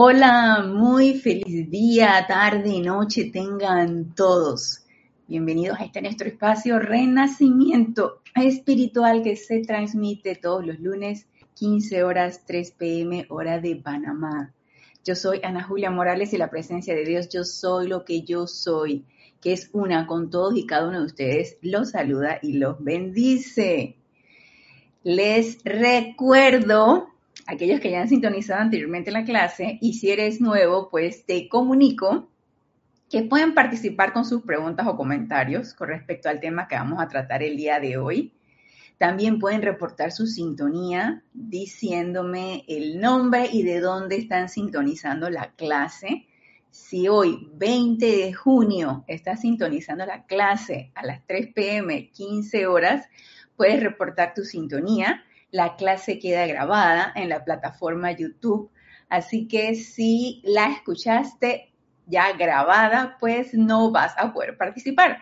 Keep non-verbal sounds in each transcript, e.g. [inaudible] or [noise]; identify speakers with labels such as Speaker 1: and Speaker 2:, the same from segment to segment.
Speaker 1: Hola, muy feliz día, tarde, noche tengan todos. Bienvenidos a este nuestro espacio Renacimiento Espiritual que se transmite todos los lunes, 15 horas, 3 pm, hora de Panamá. Yo soy Ana Julia Morales y la presencia de Dios, yo soy lo que yo soy, que es una con todos y cada uno de ustedes, los saluda y los bendice. Les recuerdo aquellos que ya han sintonizado anteriormente la clase y si eres nuevo, pues te comunico que pueden participar con sus preguntas o comentarios con respecto al tema que vamos a tratar el día de hoy. También pueden reportar su sintonía diciéndome el nombre y de dónde están sintonizando la clase. Si hoy, 20 de junio, estás sintonizando la clase a las 3 pm, 15 horas, puedes reportar tu sintonía la clase queda grabada en la plataforma YouTube, así que si la escuchaste ya grabada, pues no vas a poder participar.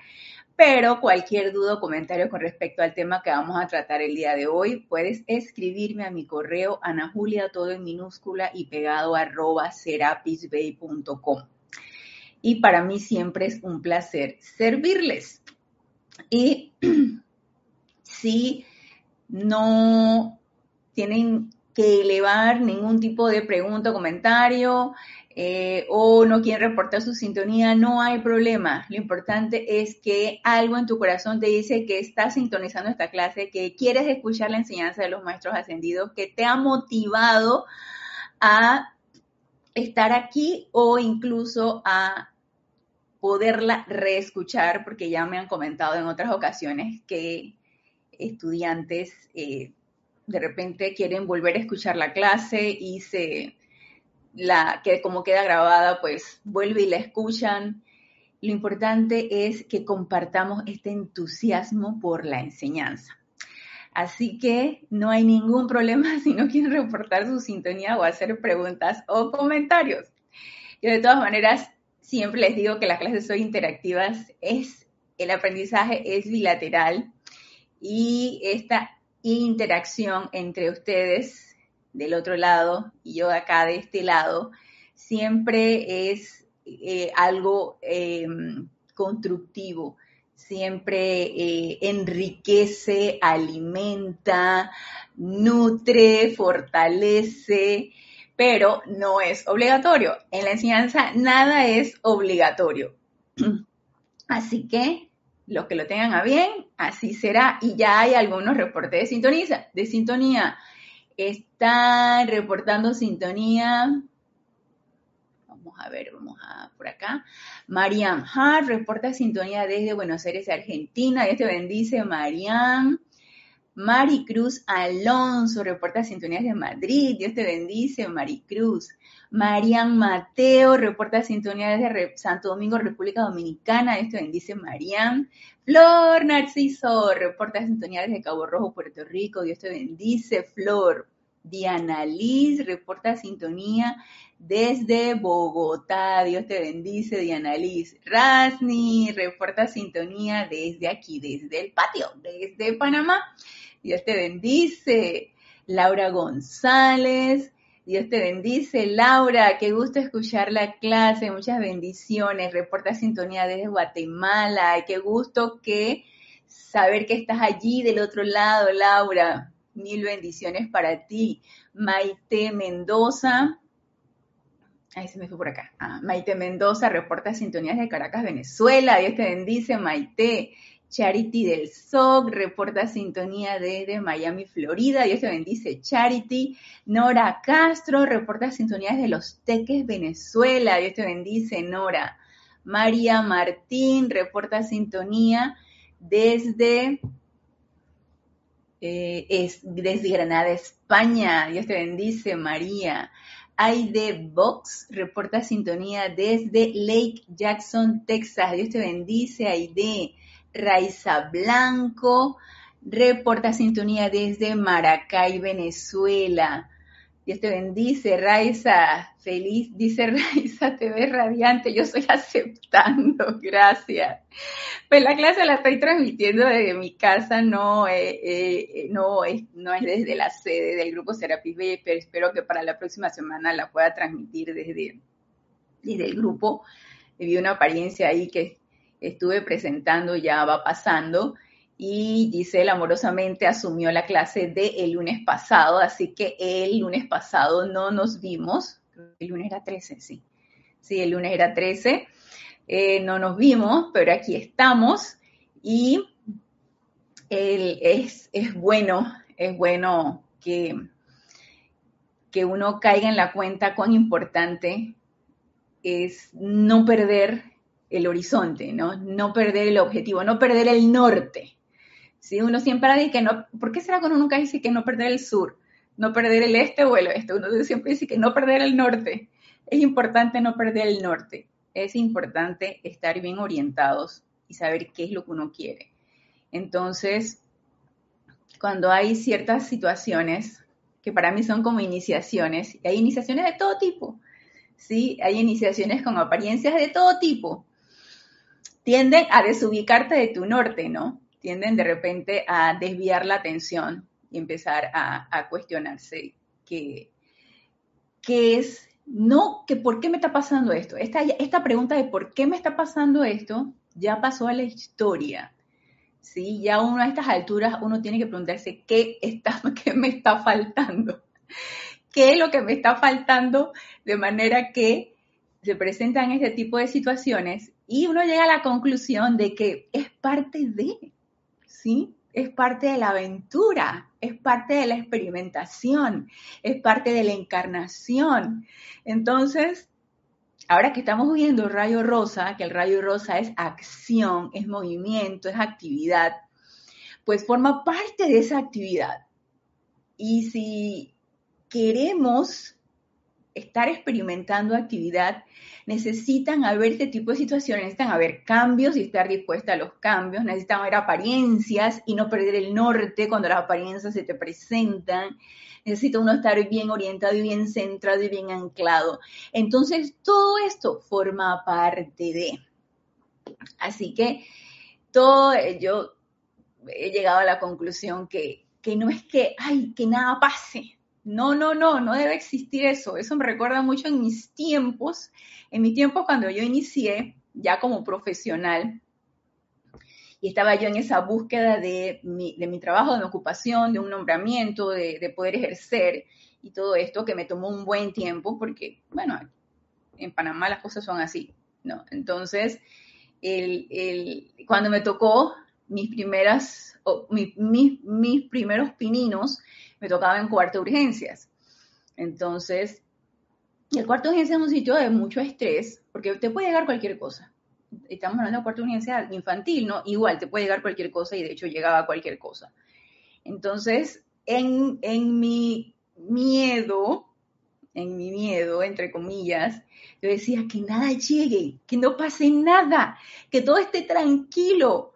Speaker 1: Pero cualquier duda o comentario con respecto al tema que vamos a tratar el día de hoy, puedes escribirme a mi correo anajulia, todo en minúscula y pegado arroba serapisbay.com. Y para mí siempre es un placer servirles. Y [clears throat] si no tienen que elevar ningún tipo de pregunta o comentario eh, o no quieren reportar su sintonía, no hay problema. Lo importante es que algo en tu corazón te dice que estás sintonizando esta clase, que quieres escuchar la enseñanza de los maestros ascendidos, que te ha motivado a estar aquí o incluso a poderla reescuchar, porque ya me han comentado en otras ocasiones que estudiantes eh, de repente quieren volver a escuchar la clase y se la que como queda grabada, pues vuelve y la escuchan. Lo importante es que compartamos este entusiasmo por la enseñanza. Así que no hay ningún problema [laughs] si no quieren reportar su sintonía o hacer preguntas o comentarios. Yo de todas maneras siempre les digo que las clases son interactivas, es el aprendizaje es bilateral y esta interacción entre ustedes del otro lado y yo acá de este lado siempre es eh, algo em, constructivo, siempre eh, enriquece, alimenta, nutre, fortalece, pero no es obligatorio. En la enseñanza nada es obligatorio. [clears throat] Así que los que lo tengan a bien, así será. Y ya hay algunos reportes de sintonía. De sintonía. Están reportando sintonía. Vamos a ver, vamos a por acá. Mariam Hart reporta sintonía desde Buenos Aires, Argentina. Dios te bendice, Mariam. Maricruz Alonso reporta sintonías de Madrid. Dios te bendice, Maricruz. Marian Mateo reporta sintonía desde Santo Domingo, República Dominicana. Dios te bendice, Marian. Flor Narciso reporta sintonía desde Cabo Rojo, Puerto Rico. Dios te bendice, Flor. Diana Liz reporta sintonía desde Bogotá. Dios te bendice, Diana Liz. Rasni reporta sintonía desde aquí, desde el patio, desde Panamá. Dios te bendice. Laura González. Dios te bendice, Laura. Qué gusto escuchar la clase. Muchas bendiciones. Reporta sintonía desde Guatemala. Qué gusto que saber que estás allí del otro lado, Laura. Mil bendiciones para ti. Maite Mendoza. Ahí se me fue por acá. Ah, Maite Mendoza reporta sintonías de Caracas, Venezuela. Dios te bendice, Maite. Charity del SOC reporta sintonía desde Miami, Florida. Dios te bendice, Charity. Nora Castro reporta sintonía desde Los Teques, Venezuela. Dios te bendice, Nora. María Martín reporta sintonía desde, eh, es, desde Granada, España. Dios te bendice, María. Aide Box reporta sintonía desde Lake Jackson, Texas. Dios te bendice, Aide. Raiza Blanco, reporta sintonía desde Maracay, Venezuela. Dios te bendice, Raiza, feliz, dice [laughs] Raiza, te ves radiante, yo estoy aceptando, [laughs] gracias. Pues la clase la estoy transmitiendo desde mi casa, no, eh, eh, no, es, no es desde la sede del grupo Serapis B, pero espero que para la próxima semana la pueda transmitir desde, desde el grupo. Vi una apariencia ahí que estuve presentando, ya va pasando y Giselle amorosamente asumió la clase de el lunes pasado, así que el lunes pasado no nos vimos, el lunes era 13, sí, sí, el lunes era 13, eh, no nos vimos, pero aquí estamos y es, es, bueno, es bueno que, que uno caiga en la cuenta cuán importante es no perder el horizonte, ¿no? No perder el objetivo, no perder el norte. ¿sí? Uno siempre dice que no, ¿por qué será que uno nunca dice que no perder el sur? No perder el este o el oeste. Uno siempre dice que no perder el norte. Es importante no perder el norte. Es importante estar bien orientados y saber qué es lo que uno quiere. Entonces, cuando hay ciertas situaciones que para mí son como iniciaciones, y hay iniciaciones de todo tipo, ¿sí? Hay iniciaciones con apariencias de todo tipo. Tienden a desubicarte de tu norte, ¿no? tienden de repente a desviar la atención y empezar a, cuestionarse qué es, no, que por qué me está pasando esto. Esta, esta pregunta de por qué me está pasando esto ya pasó a la historia. ¿sí? Ya uno a estas alturas uno tiene que preguntarse qué, está, [laughs] qué me está faltando. ¿Qué es lo que me está faltando de manera que se presentan este tipo de situaciones y uno llega a la conclusión de que es parte de, ¿sí? Es parte de la aventura, es parte de la experimentación, es parte de la encarnación. Entonces, ahora que estamos viendo rayo rosa, que el rayo rosa es acción, es movimiento, es actividad, pues forma parte de esa actividad. Y si queremos estar experimentando actividad, necesitan haber este tipo de situaciones, necesitan haber cambios y estar dispuesta a los cambios, necesitan haber apariencias y no perder el norte cuando las apariencias se te presentan, necesita uno estar bien orientado y bien centrado y bien anclado. Entonces, todo esto forma parte de. Así que todo, yo he llegado a la conclusión que, que no es que, ay, que nada pase, no, no, no, no debe existir eso. Eso me recuerda mucho en mis tiempos, en mi tiempo cuando yo inicié ya como profesional y estaba yo en esa búsqueda de mi, trabajo, de mi ocupación, de un nombramiento, de, poder ejercer y todo esto que me tomó un buen tiempo porque, bueno, en Panamá las cosas son así, ¿no? Entonces, cuando me tocó mis primeras, mis primeros pininos, me tocaba en cuarto de urgencias. Entonces, el cuarto de urgencias es un sitio de mucho estrés, porque te puede llegar cualquier cosa. Estamos hablando de cuarto de urgencia infantil, ¿no? Igual te puede llegar cualquier cosa y de hecho llegaba cualquier cosa. Entonces, en, en mi miedo, en mi miedo, entre comillas, yo decía que nada llegue, que no pase nada, que todo esté tranquilo.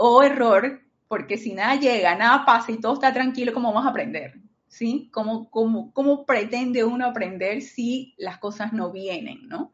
Speaker 1: O error, porque si nada llega, nada pasa y todo está tranquilo, ¿cómo vamos a aprender? ¿Sí? ¿Cómo, cómo, cómo pretende uno aprender si las cosas no vienen, ¿no?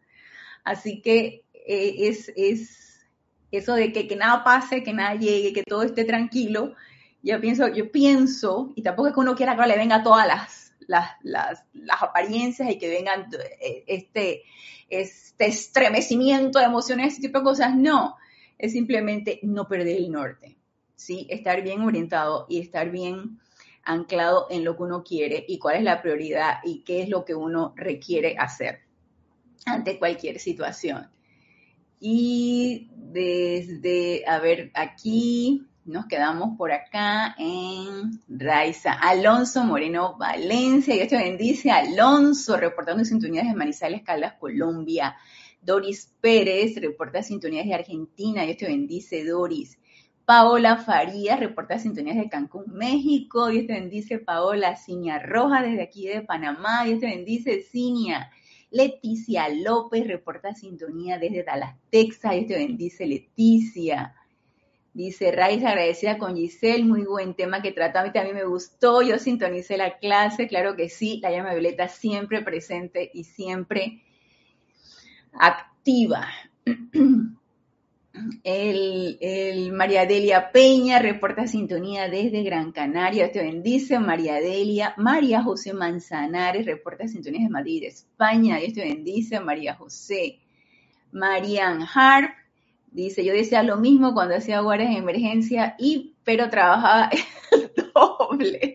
Speaker 1: Así que eh, es, es, eso de que, que, nada pase, que nada llegue, que todo esté tranquilo. Yo pienso, yo pienso, y tampoco es que uno quiera que le venga todas las, las, las, las apariencias y que vengan eh, este, este estremecimiento de emociones, ese tipo de cosas, no, es simplemente no perder el norte. ¿sí? Estar bien orientado y estar bien anclado en lo que uno quiere y cuál es la prioridad y qué es lo que uno requiere hacer ante cualquier situación. Y desde, a ver, aquí nos quedamos por acá en Raiza. Alonso Moreno Valencia, Dios te bendice. Alonso, reportando sintonías de Manizales, Caldas, Colombia. Doris Pérez, reporta sintonías de Argentina, Dios te bendice, Doris. Paola Farías, reporta sintonías de Cancún, México. Dios te bendice, Paola. Ciña Roja, desde aquí de Panamá. Dios te bendice, Ciña. Leticia López, reporta sintonía desde Dallas, Texas. Dios te bendice, Leticia. Dice Raiz, agradecida con Giselle, muy buen tema que trata. A mí también me gustó, yo sintonicé la clase, claro que sí, la llama violeta siempre presente y siempre activa. El, María Delia Peña reporta sintonía desde Gran Canaria, te bendice María Delia. María José Manzanares reporta sintonía de Madrid, España, Dios te bendice María José. Marian Harp dice, yo decía lo mismo cuando hacía guardias en emergencia, y, pero trabajaba [laughs] el doble.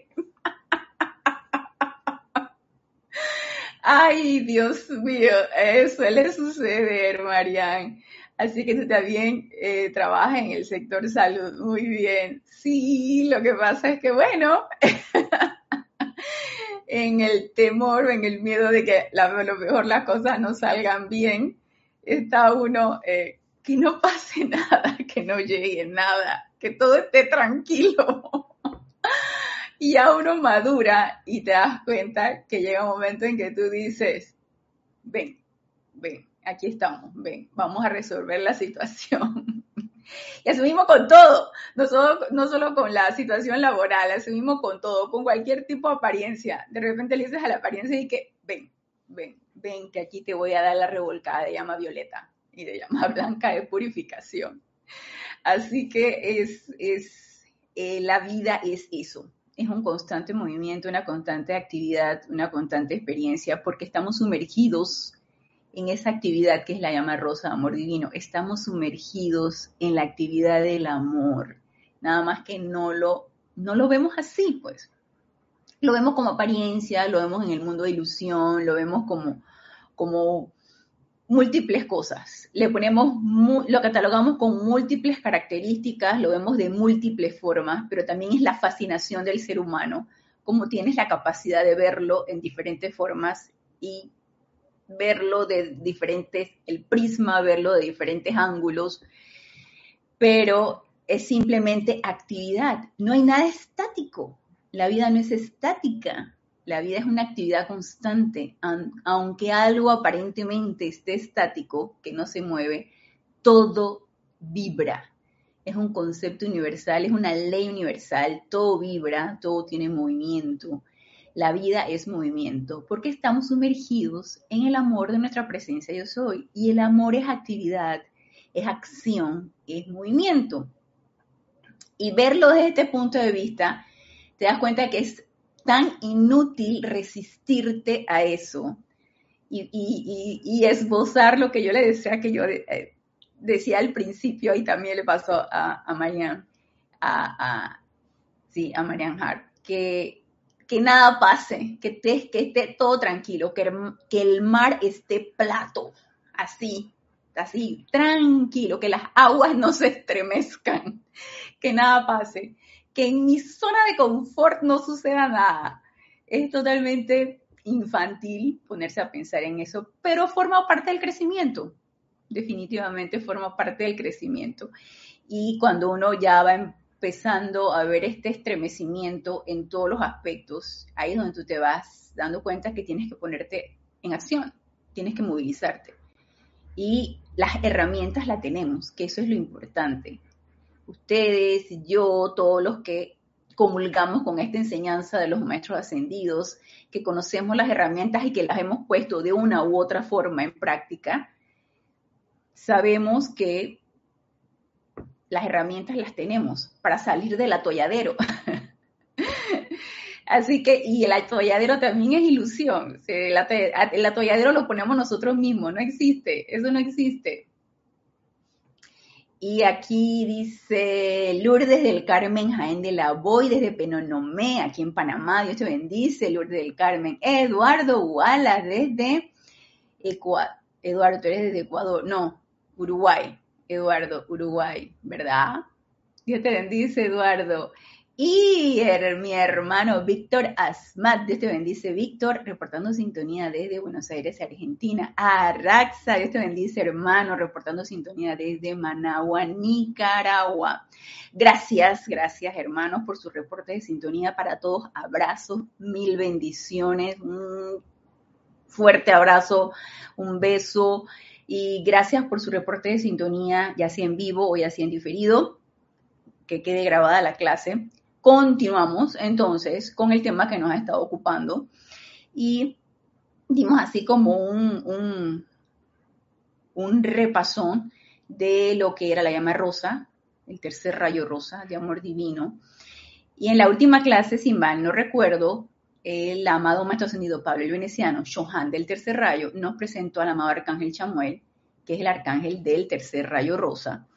Speaker 1: Ay, Dios mío, eso suele suceder, Marian. Así que tú también eh, trabajas en el sector salud. Muy bien. Sí, lo que pasa es que, bueno, [laughs] en el temor, en el miedo de que a lo mejor las cosas no salgan bien, está uno, eh, que no pase [laughs] nada, que no llegue nada, que todo esté tranquilo. Y ya uno madura y te das cuenta que llega un momento en que tú dices, ven, ven, aquí estamos, ven, vamos a resolver la situación. [laughs] y asumimos con todo, no solo, no solo con la situación laboral, asumimos con todo, con cualquier tipo de apariencia. De repente le dices a la apariencia y que, ven, ven, ven, que aquí te voy a dar la revolcada de llama violeta y de llama [laughs] blanca de purificación. Así que es, es eh, la vida es eso, es un constante movimiento, una constante actividad, una constante experiencia, porque estamos sumergidos en esa actividad que es la llama rosa, amor divino. Estamos sumergidos en la actividad del amor. Nada más que no lo, no lo vemos así, pues. Lo vemos como apariencia, lo vemos en el mundo de ilusión, lo vemos como, como múltiples cosas. Le ponemos, lo catalogamos con múltiples características, lo vemos de múltiples formas, pero también es la fascinación del ser humano, como tienes la capacidad de verlo en diferentes formas y verlo de diferentes, el prisma, verlo de diferentes ángulos, pero es simplemente actividad. No hay nada estático. La vida no es estática. La vida es una actividad constante. Aunque algo aparentemente esté estático, que no se mueve, todo vibra. Es un concepto universal, es una ley universal. Todo vibra, todo tiene movimiento. La vida es movimiento, porque estamos sumergidos en el amor de nuestra presencia yo soy. Y el amor es actividad, es acción, es movimiento. Y verlo desde este punto de vista, te das cuenta que es tan inútil resistirte a eso y, esbozar lo que yo le decía, que yo eh, decía al principio y también le pasó a, a Marianne, a, sí, a Marianne Hart, que que nada pase, que, que esté todo tranquilo, que, que el mar esté plato, así, así, tranquilo, que las aguas no se estremezcan, [laughs] que nada pase, que en mi zona de confort no suceda nada. Es totalmente infantil ponerse a pensar en eso, pero forma parte del crecimiento, definitivamente forma parte del crecimiento. Y cuando uno ya va empezando a ver este estremecimiento en todos los aspectos, ahí es donde tú te vas dando cuenta que tienes que ponerte en acción, tienes que movilizarte. Y las herramientas las tenemos, que eso es lo importante. Ustedes, yo, todos los que comulgamos con esta enseñanza de los maestros ascendidos, que conocemos las herramientas y que las hemos puesto de una u otra forma en práctica, sabemos que las herramientas las tenemos para salir del atolladero. [laughs] Así que, y el atolladero también es ilusión. El atolladero lo ponemos nosotros mismos, no existe, eso no existe. Y aquí dice Lourdes del Carmen Jaén de la Boy desde Penonomé, aquí en Panamá. Dios te bendice, Lourdes del Carmen. Eduardo Wallace desde Ecuador. Eduardo, eres desde Ecuador. No, Uruguay. Eduardo, Uruguay, ¿verdad? Dios te bendice, Eduardo. Y mi hermano Víctor Asmat, Dios te bendice, Víctor, reportando sintonía desde Buenos Aires, Argentina. Araxa, Dios te bendice, hermano, reportando sintonía desde Managua, Nicaragua. Gracias, gracias, hermanos, por su reporte de sintonía para todos. Abrazos, mil bendiciones, un fuerte abrazo, un beso y gracias por su reporte de sintonía, ya sea en vivo o ya sea en diferido. que quede grabada la clase. Continuamos entonces con el tema que nos ha estado ocupando y dimos así como un, un, repasón de lo que era la llama rosa, el tercer rayo rosa de amor divino. Y en la última clase, si mal no recuerdo, el amado Maestro Ascendido Pablo el Veneciano, Shohan del tercer rayo, nos presentó al amado Arcángel Chamuel, que es el arcángel del tercer rayo rosa.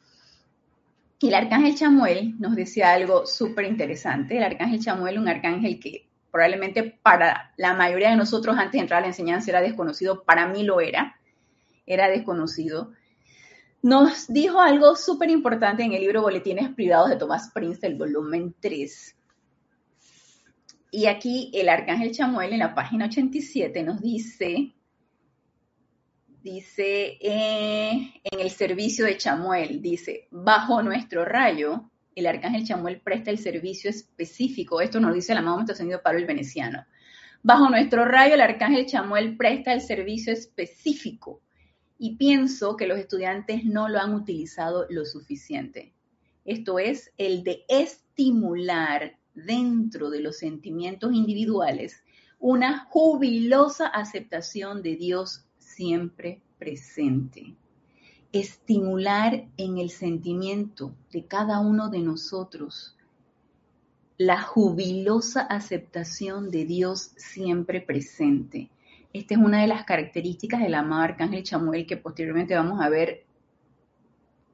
Speaker 1: Y el arcángel Chamuel nos decía algo súper interesante. El arcángel Chamuel, un arcángel que probablemente para la mayoría de nosotros antes de entrar a la enseñanza era desconocido, para mí lo era, era desconocido. Nos dijo algo súper importante en el libro Boletines Privados de Tomás Prince, del volumen 3, y aquí el arcángel Chamuel en la página 87 nos dice, dice eh, en el servicio de Chamuel, dice, bajo nuestro rayo, el arcángel Chamuel presta el servicio específico, esto nos dice el amado Maestro Ascendido Pablo el Veneciano, bajo nuestro rayo el arcángel Chamuel presta el servicio específico y pienso que los estudiantes no lo han utilizado lo suficiente. Esto es el de estimular dentro de los sentimientos individuales una jubilosa aceptación de Dios siempre presente. Estimular en el sentimiento de cada uno de nosotros la jubilosa aceptación de Dios siempre presente. Esta es una de las características del amado Arcángel Chamuel que posteriormente vamos a ver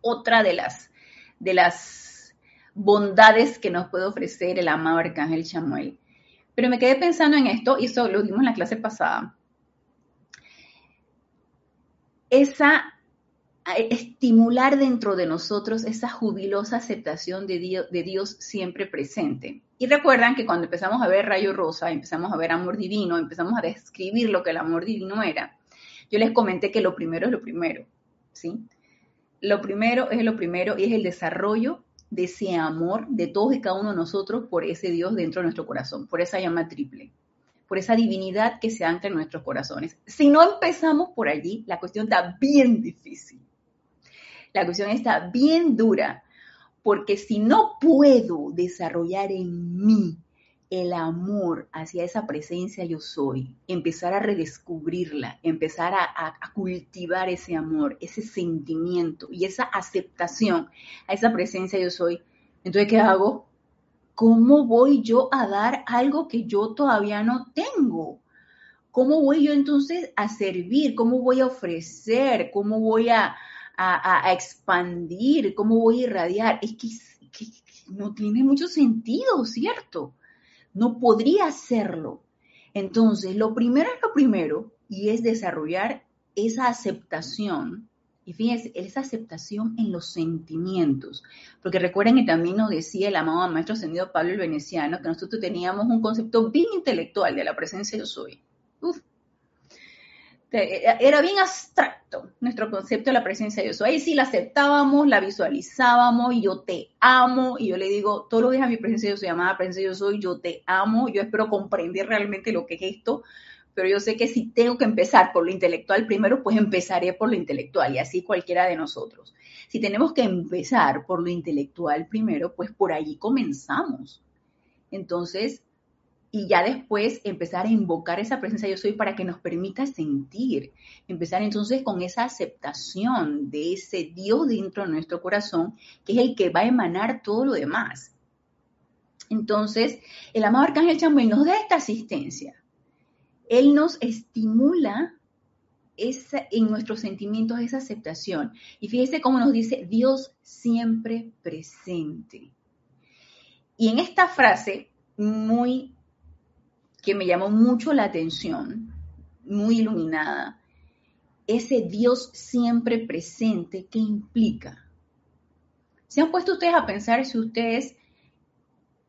Speaker 1: otra de las, de las bondades que nos puede ofrecer el amado Arcángel Chamuel. Pero me quedé pensando en esto, y eso lo vimos en la clase pasada. Esa estimular dentro de nosotros esa jubilosa aceptación de Dios, de Dios, siempre presente. Y recuerdan que cuando empezamos a ver Rayo Rosa, empezamos a ver amor divino, empezamos a describir lo que el amor divino era, yo les comenté que lo primero es lo primero, ¿sí? Lo primero es lo primero y es el desarrollo de ese amor de todos y cada uno de nosotros por ese Dios dentro de nuestro corazón, por esa llama triple, por esa divinidad que se ancla en nuestros corazones. Si no empezamos por allí, la cuestión está bien difícil. La cuestión está bien dura, porque si no puedo desarrollar en mí el amor hacia esa presencia yo soy, empezar a redescubrirla, empezar a, cultivar ese amor, ese sentimiento y esa aceptación a esa presencia yo soy. Entonces, ¿qué hago? ¿Cómo voy yo a dar algo que yo todavía no tengo? ¿Cómo voy yo entonces a servir? ¿Cómo voy a ofrecer? ¿Cómo voy a, expandir? ¿Cómo voy a irradiar? Es que no tiene mucho sentido, ¿cierto? no podría hacerlo. Entonces, lo primero es lo primero y es desarrollar esa aceptación. Y fíjense, esa aceptación en los sentimientos. Porque recuerden que también nos decía el amado maestro ascendido Pablo el Veneciano que nosotros teníamos un concepto bien intelectual de la presencia yo soy. Uf, era bien abstracto nuestro concepto de la presencia de Dios. Ahí sí la aceptábamos, la visualizábamos y yo te amo. Y yo le digo, todos los días a mi presencia de Dios, llamada presencia Dios soy, yo te amo. Yo espero comprender realmente lo que es esto. Pero yo sé que si tengo que empezar por lo intelectual primero, pues empezaré por lo intelectual y así cualquiera de nosotros. Si tenemos que empezar por lo intelectual primero, pues por allí comenzamos. Entonces, y ya después empezar a invocar esa presencia yo soy para que nos permita sentir, empezar entonces con esa aceptación de ese Dios dentro de nuestro corazón, que es el que va a emanar todo lo demás. Entonces, el amado Arcángel Chamuel nos da esta asistencia. Él nos estimula esa, en nuestros sentimientos esa aceptación. Y fíjese cómo nos dice Dios siempre presente. Y en esta frase muy que me llamó mucho la atención, muy iluminada, ese Dios siempre presente, ¿qué implica? ¿Se han puesto ustedes a pensar si ustedes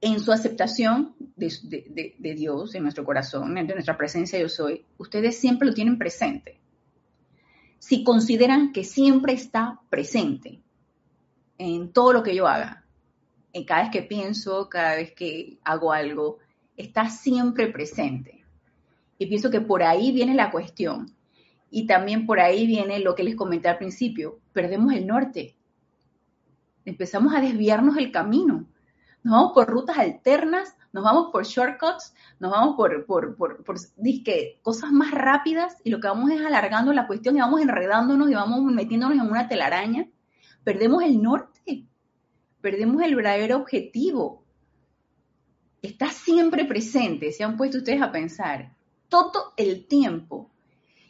Speaker 1: en su aceptación de, Dios, en nuestro corazón, de nuestra presencia yo soy, ustedes siempre lo tienen presente? Si consideran que siempre está presente en todo lo que yo haga, en cada vez que pienso, cada vez que hago algo, está siempre presente. Y pienso que por ahí viene la cuestión. Y también por ahí viene lo que les comenté al principio, perdemos el norte. empezamos a desviarnos el camino. Nos vamos por rutas alternas, nos vamos por shortcuts, nos vamos por, por, por, por cosas más rápidas y lo que vamos es alargando la cuestión y vamos enredándonos y vamos metiéndonos en una telaraña. Perdemos el norte, perdemos el verdadero objetivo. Está siempre presente, se han puesto ustedes a pensar, todo el tiempo.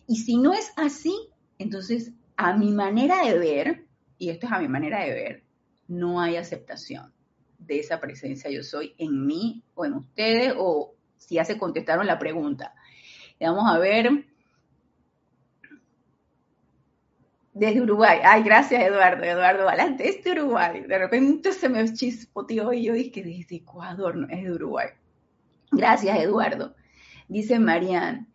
Speaker 1: Y si no es así, entonces a mi manera de ver, y esto es a mi manera de ver, no hay aceptación de esa presencia yo soy en mí o en ustedes o si ya se contestaron la pregunta. Vamos a ver. Desde Uruguay. Ay, gracias Eduardo. Eduardo adelante este Uruguay. De repente se me chispoteó y yo dije, desde Ecuador, no, es de Uruguay. Gracias Eduardo. Dice Marian.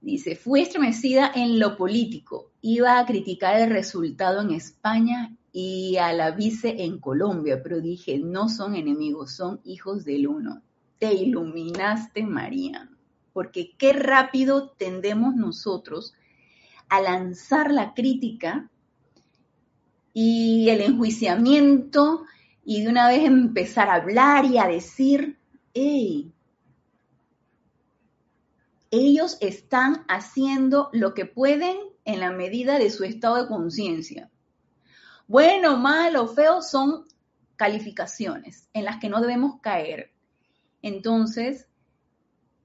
Speaker 1: Dice, fui estremecida en lo político. Iba a criticar el resultado en España y a la vice en Colombia, pero dije, no son enemigos, son hijos del uno. Te iluminaste, María, porque qué rápido tendemos nosotros a lanzar la crítica y el enjuiciamiento y de una vez empezar a hablar y a decir, hey, ellos están haciendo lo que pueden en la medida de su estado de conciencia. Bueno, malo, feo son calificaciones en las que no debemos caer. Entonces,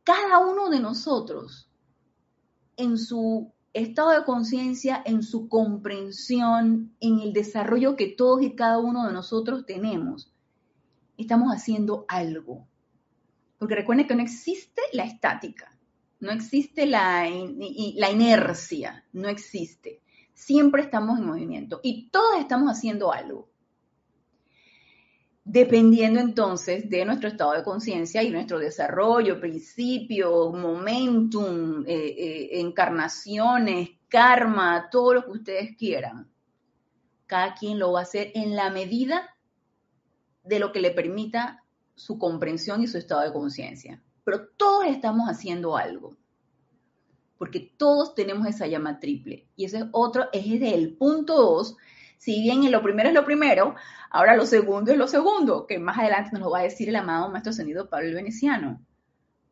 Speaker 1: cada uno de nosotros, en su estado de conciencia, en su comprensión, en el desarrollo que todos y cada uno de nosotros tenemos, estamos haciendo algo. Porque recuerden que no existe la estática, no existe la, la inercia, no existe. Siempre estamos en movimiento y todos estamos haciendo algo. Dependiendo entonces de nuestro estado de conciencia y nuestro desarrollo, principio, momentum, eh, eh, encarnaciones, karma, todo lo que ustedes quieran. Cada quien lo va a hacer en la medida de lo que le permita su comprensión y su estado de conciencia. Pero todos estamos haciendo algo porque todos tenemos esa llama triple. Y ese es otro eje del punto 2. Si bien lo primero es lo primero, ahora lo segundo es lo segundo, que más adelante nos lo va a decir el amado Maestro Ascendido Pablo el Veneciano.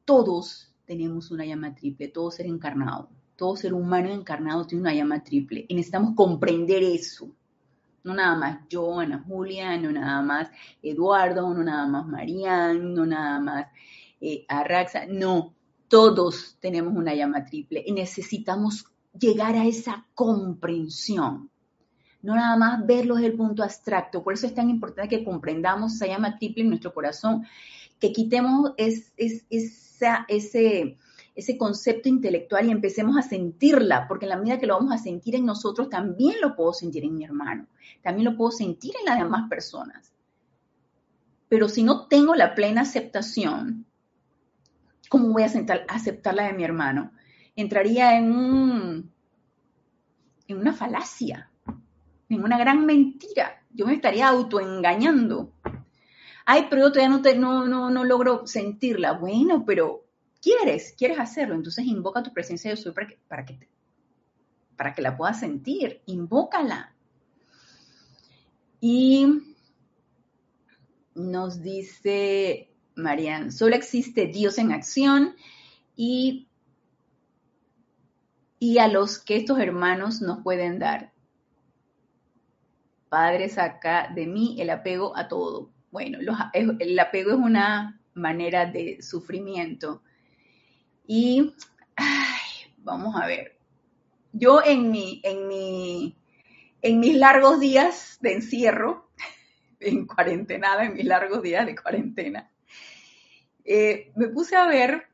Speaker 1: Todos tenemos una llama triple, todo ser encarnado, todo ser humano encarnado tiene una llama triple. Y necesitamos comprender eso. No nada más yo, Ana Julia, no nada más Eduardo, no nada más Marian, no nada más eh, Arraxa, no, todos tenemos una llama triple y necesitamos llegar a esa comprensión. No nada más verlo desde el punto abstracto. Por eso es tan importante que comprendamos esa llama triple en nuestro corazón, que quitemos ese, ese concepto intelectual y empecemos a sentirla, porque en la medida que lo vamos a sentir en nosotros, también lo puedo sentir en mi hermano, también lo puedo sentir en las demás personas. Pero si no tengo la plena aceptación, ¿cómo voy a aceptar, la de mi hermano? Entraría en, un, en una falacia, en una gran mentira. Yo me estaría autoengañando. Ay, pero yo todavía no, no, no, logro sentirla. Bueno, pero quieres, quieres hacerlo. Entonces invoca tu presencia de soy para que, para que, para que la puedas sentir. Invócala. Y nos dice Marian, solo existe Dios en acción y, y a los que estos hermanos nos pueden dar. Padre, saca de mí el apego a todo. Bueno, el apego es una manera de sufrimiento. Y vamos a ver. Yo en mi, en mi, en mis largos días de encierro, [laughs] en cuarentena, en mis largos días de cuarentena, eh, me puse a ver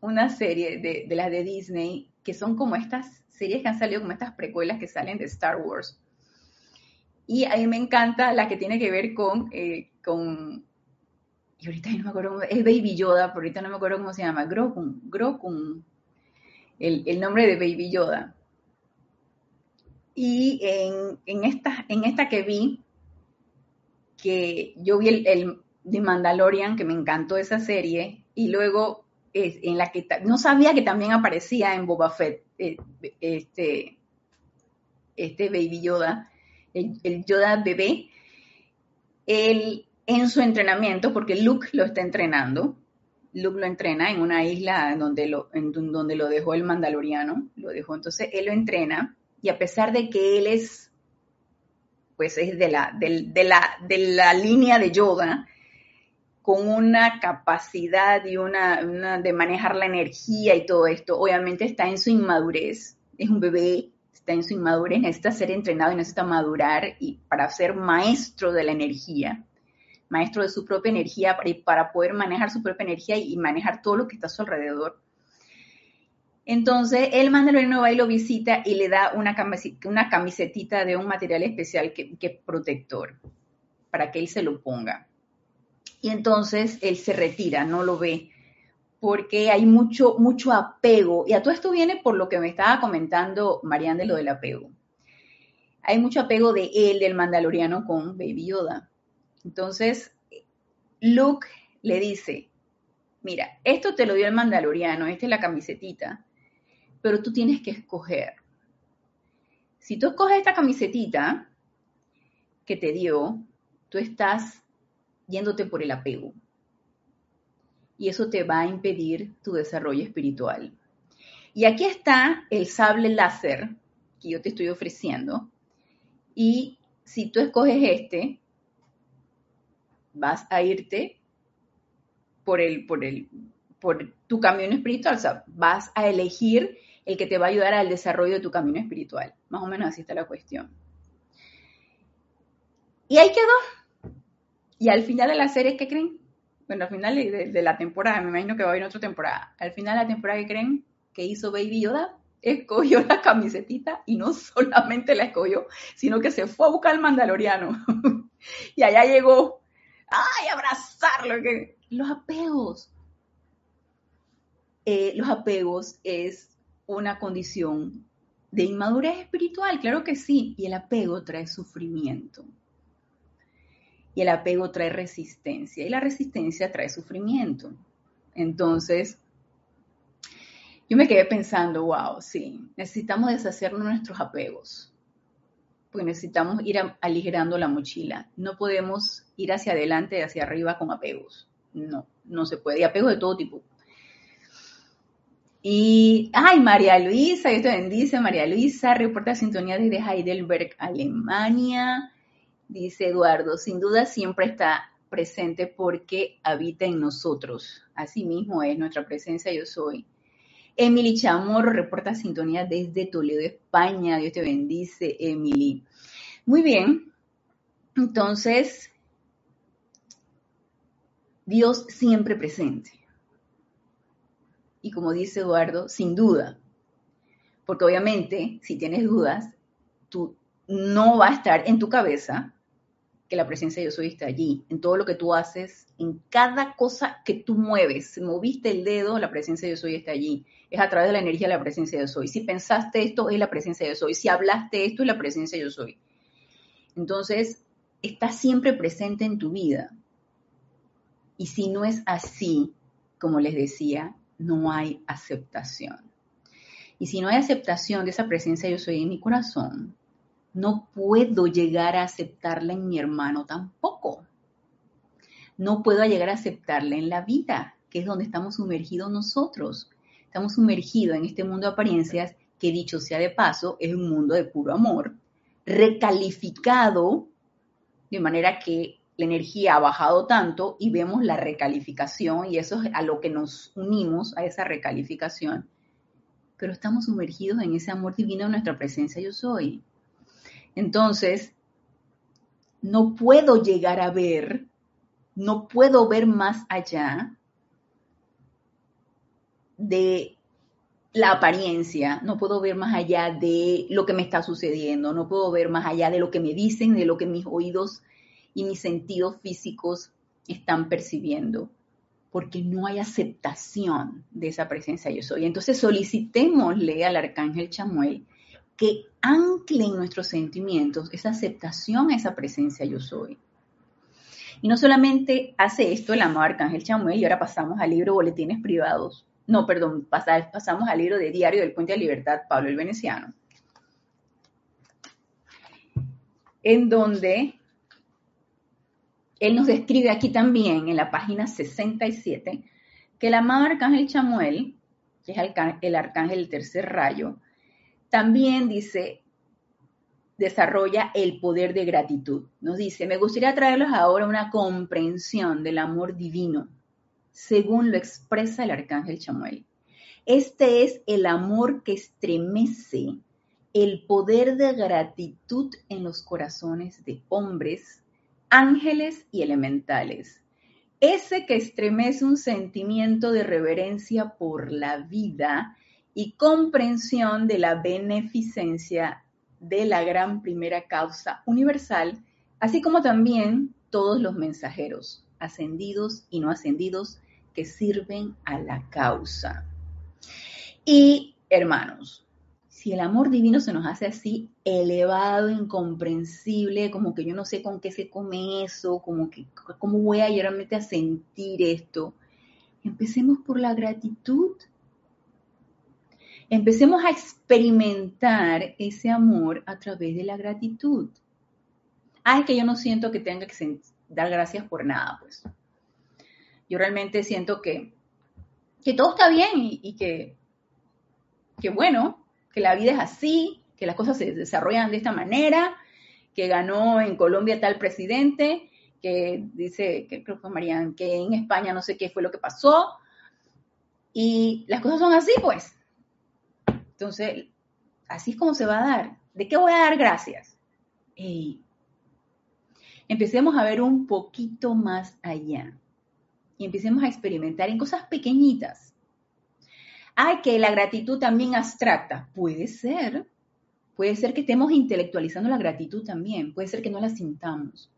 Speaker 1: una serie de, las de Disney que son como estas series que han salido como estas precuelas que salen de Star Wars. Y a mí me encanta la que tiene que ver con, eh, con y ahorita no me acuerdo, es Baby Yoda, pero ahorita no me acuerdo cómo se llama, Grokun, Grokun, el, el nombre de Baby Yoda. Y en, en, esta, en esta que vi, que yo vi el, de Mandalorian, que me encantó esa serie, y luego en la que no sabía que también aparecía en Boba Fett eh, este, este Baby Yoda, el, Yoda bebé, él en su entrenamiento, porque Luke lo está entrenando, Luke lo entrena en una isla donde lo, en donde lo dejó el mandaloriano, lo dejó, entonces él lo entrena y a pesar de que él es, pues es de la, de, la, de la línea de yoga, con una capacidad y una, de manejar la energía y todo esto, obviamente está en su inmadurez, es un bebé, está en su inmadurez, necesita ser entrenado y necesita madurar y para ser maestro de la energía maestro de su propia energía para, poder manejar su propia energía y manejar todo lo que está a su alrededor. Entonces, el mandaloriano va y lo visita y le da una, una camisetita de un material especial que, que protector, para que él se lo ponga. Y entonces él se retira, no lo ve, porque hay mucho, mucho apego. Y a todo esto viene por lo que me estaba comentando Marianne de lo del apego. Hay mucho apego de él, del mandaloriano, con Baby Yoda. Entonces, Luke le dice, mira, esto te lo dio el mandaloriano, esta es la camisetita, pero tú tienes que escoger. Si tú escoges esta camisetita que te dio, tú estás yéndote por el apego. Y eso te va a impedir tu desarrollo espiritual. Y aquí está el sable láser que yo te estoy ofreciendo. Y si tú escoges este, vas a irte por el, por el, por tu camino espiritual, o sea, vas a elegir el que te va a ayudar al desarrollo de tu camino espiritual. Más o menos así está la cuestión. Y ahí quedó. Y al final de la serie, ¿qué creen? Bueno, al final de, la temporada, me imagino que va a haber otra temporada. Al final de la temporada, ¿qué creen? que hizo Baby Yoda? Escogió la camisetita y no [laughs] solamente la escogió, sino que se fue a buscar al mandaloriano. [laughs] y allá llegó ¡ay, abrazarlo! Que... Los apegos. Eh, los apegos es una condición de inmadurez espiritual, claro que sí, y el apego trae sufrimiento. Y el apego trae resistencia, y la resistencia trae sufrimiento. Entonces, yo me quedé pensando, wow, sí, necesitamos deshacernos de nuestros apegos porque necesitamos ir aligerando la mochila. No podemos ir hacia adelante, hacia arriba con apegos. No, no se puede. Y apegos de todo tipo. Y, ay, María Luisa, Dios te bendice, María Luisa, reporta sintonía desde Heidelberg, Alemania. Dice Eduardo, sin duda siempre está presente porque habita en nosotros. Así mismo es nuestra presencia, yo soy. Emily Chamorro reporta sintonía desde Toledo, España. Dios te bendice, Emily. Muy bien. Entonces, Dios siempre presente. Y como dice Eduardo, sin duda. Porque obviamente, si tienes dudas, tú no va a estar en tu cabeza que la presencia de Dios hoy está allí, en todo lo que tú haces, en cada cosa que tú mueves. Moviste el dedo, la presencia de Dios hoy está allí. Es a través de la energía la presencia de Dios hoy. Si pensaste esto, es la presencia de Dios hoy. Si hablaste esto, es la presencia de Dios hoy. Entonces, está siempre presente en tu vida. Y si no es así, como les decía, no hay aceptación. Y si no hay aceptación de esa presencia de Dios hoy en mi corazón, no puedo llegar a aceptarla en mi hermano tampoco. No puedo llegar a aceptarla en la vida, que es donde estamos sumergidos nosotros. Estamos sumergidos en este mundo de apariencias que dicho sea de paso, es un mundo de puro amor, recalificado, de manera que la energía ha bajado tanto y vemos la recalificación y eso es a lo que nos unimos, a esa recalificación. Pero estamos sumergidos en ese amor divino de nuestra presencia yo soy. Entonces, no puedo llegar a ver, no puedo ver más allá de la apariencia, no puedo ver más allá de lo que me está sucediendo, no puedo ver más allá de lo que me dicen, de lo que mis oídos y mis sentidos físicos están percibiendo, porque no hay aceptación de esa presencia yo soy. Entonces solicitémosle al arcángel Chamuel que ancle en nuestros sentimientos esa aceptación a esa presencia yo soy. Y no solamente hace esto el amado Arcángel Chamuel, y ahora pasamos al libro Boletines Privados, no, perdón, pasamos al libro de Diario del Puente de Libertad, Pablo el Veneciano, en donde él nos describe aquí también en la página 67 que el amado arcángel Chamuel, que es el arcángel del tercer rayo, también dice, desarrolla el poder de gratitud. Nos dice, me gustaría traerlos ahora una comprensión del amor divino, según lo expresa el arcángel Chamuel. Este es el amor que estremece el poder de gratitud en los corazones de hombres, ángeles y elementales. Ese que estremece un sentimiento de reverencia por la vida y comprensión de la beneficencia de la gran primera causa universal, así como también todos los mensajeros, ascendidos y no ascendidos, que sirven a la causa. Y hermanos, si el amor divino se nos hace así elevado, incomprensible, como que yo no sé con qué se come eso, como que cómo voy a realmente a sentir esto, empecemos por la gratitud. Empecemos a experimentar ese amor a través de la gratitud. Ah, es que yo no siento que tenga que dar gracias por nada, pues. Yo realmente siento que, que todo está bien y, que, que bueno, que la vida es así, que las cosas se desarrollan de esta manera, que ganó en Colombia tal presidente, que dice, que creo que Marian, que en España no sé qué fue lo que pasó. Y las cosas son así, pues. Entonces, así es como se va a dar. ¿De qué voy a dar gracias? empecemos a ver un poquito más allá y empecemos a experimentar en cosas pequeñitas Ay, que la gratitud también abstracta. Puede ser. Puede ser que estemos intelectualizando la gratitud también. Puede ser que no la sintamos.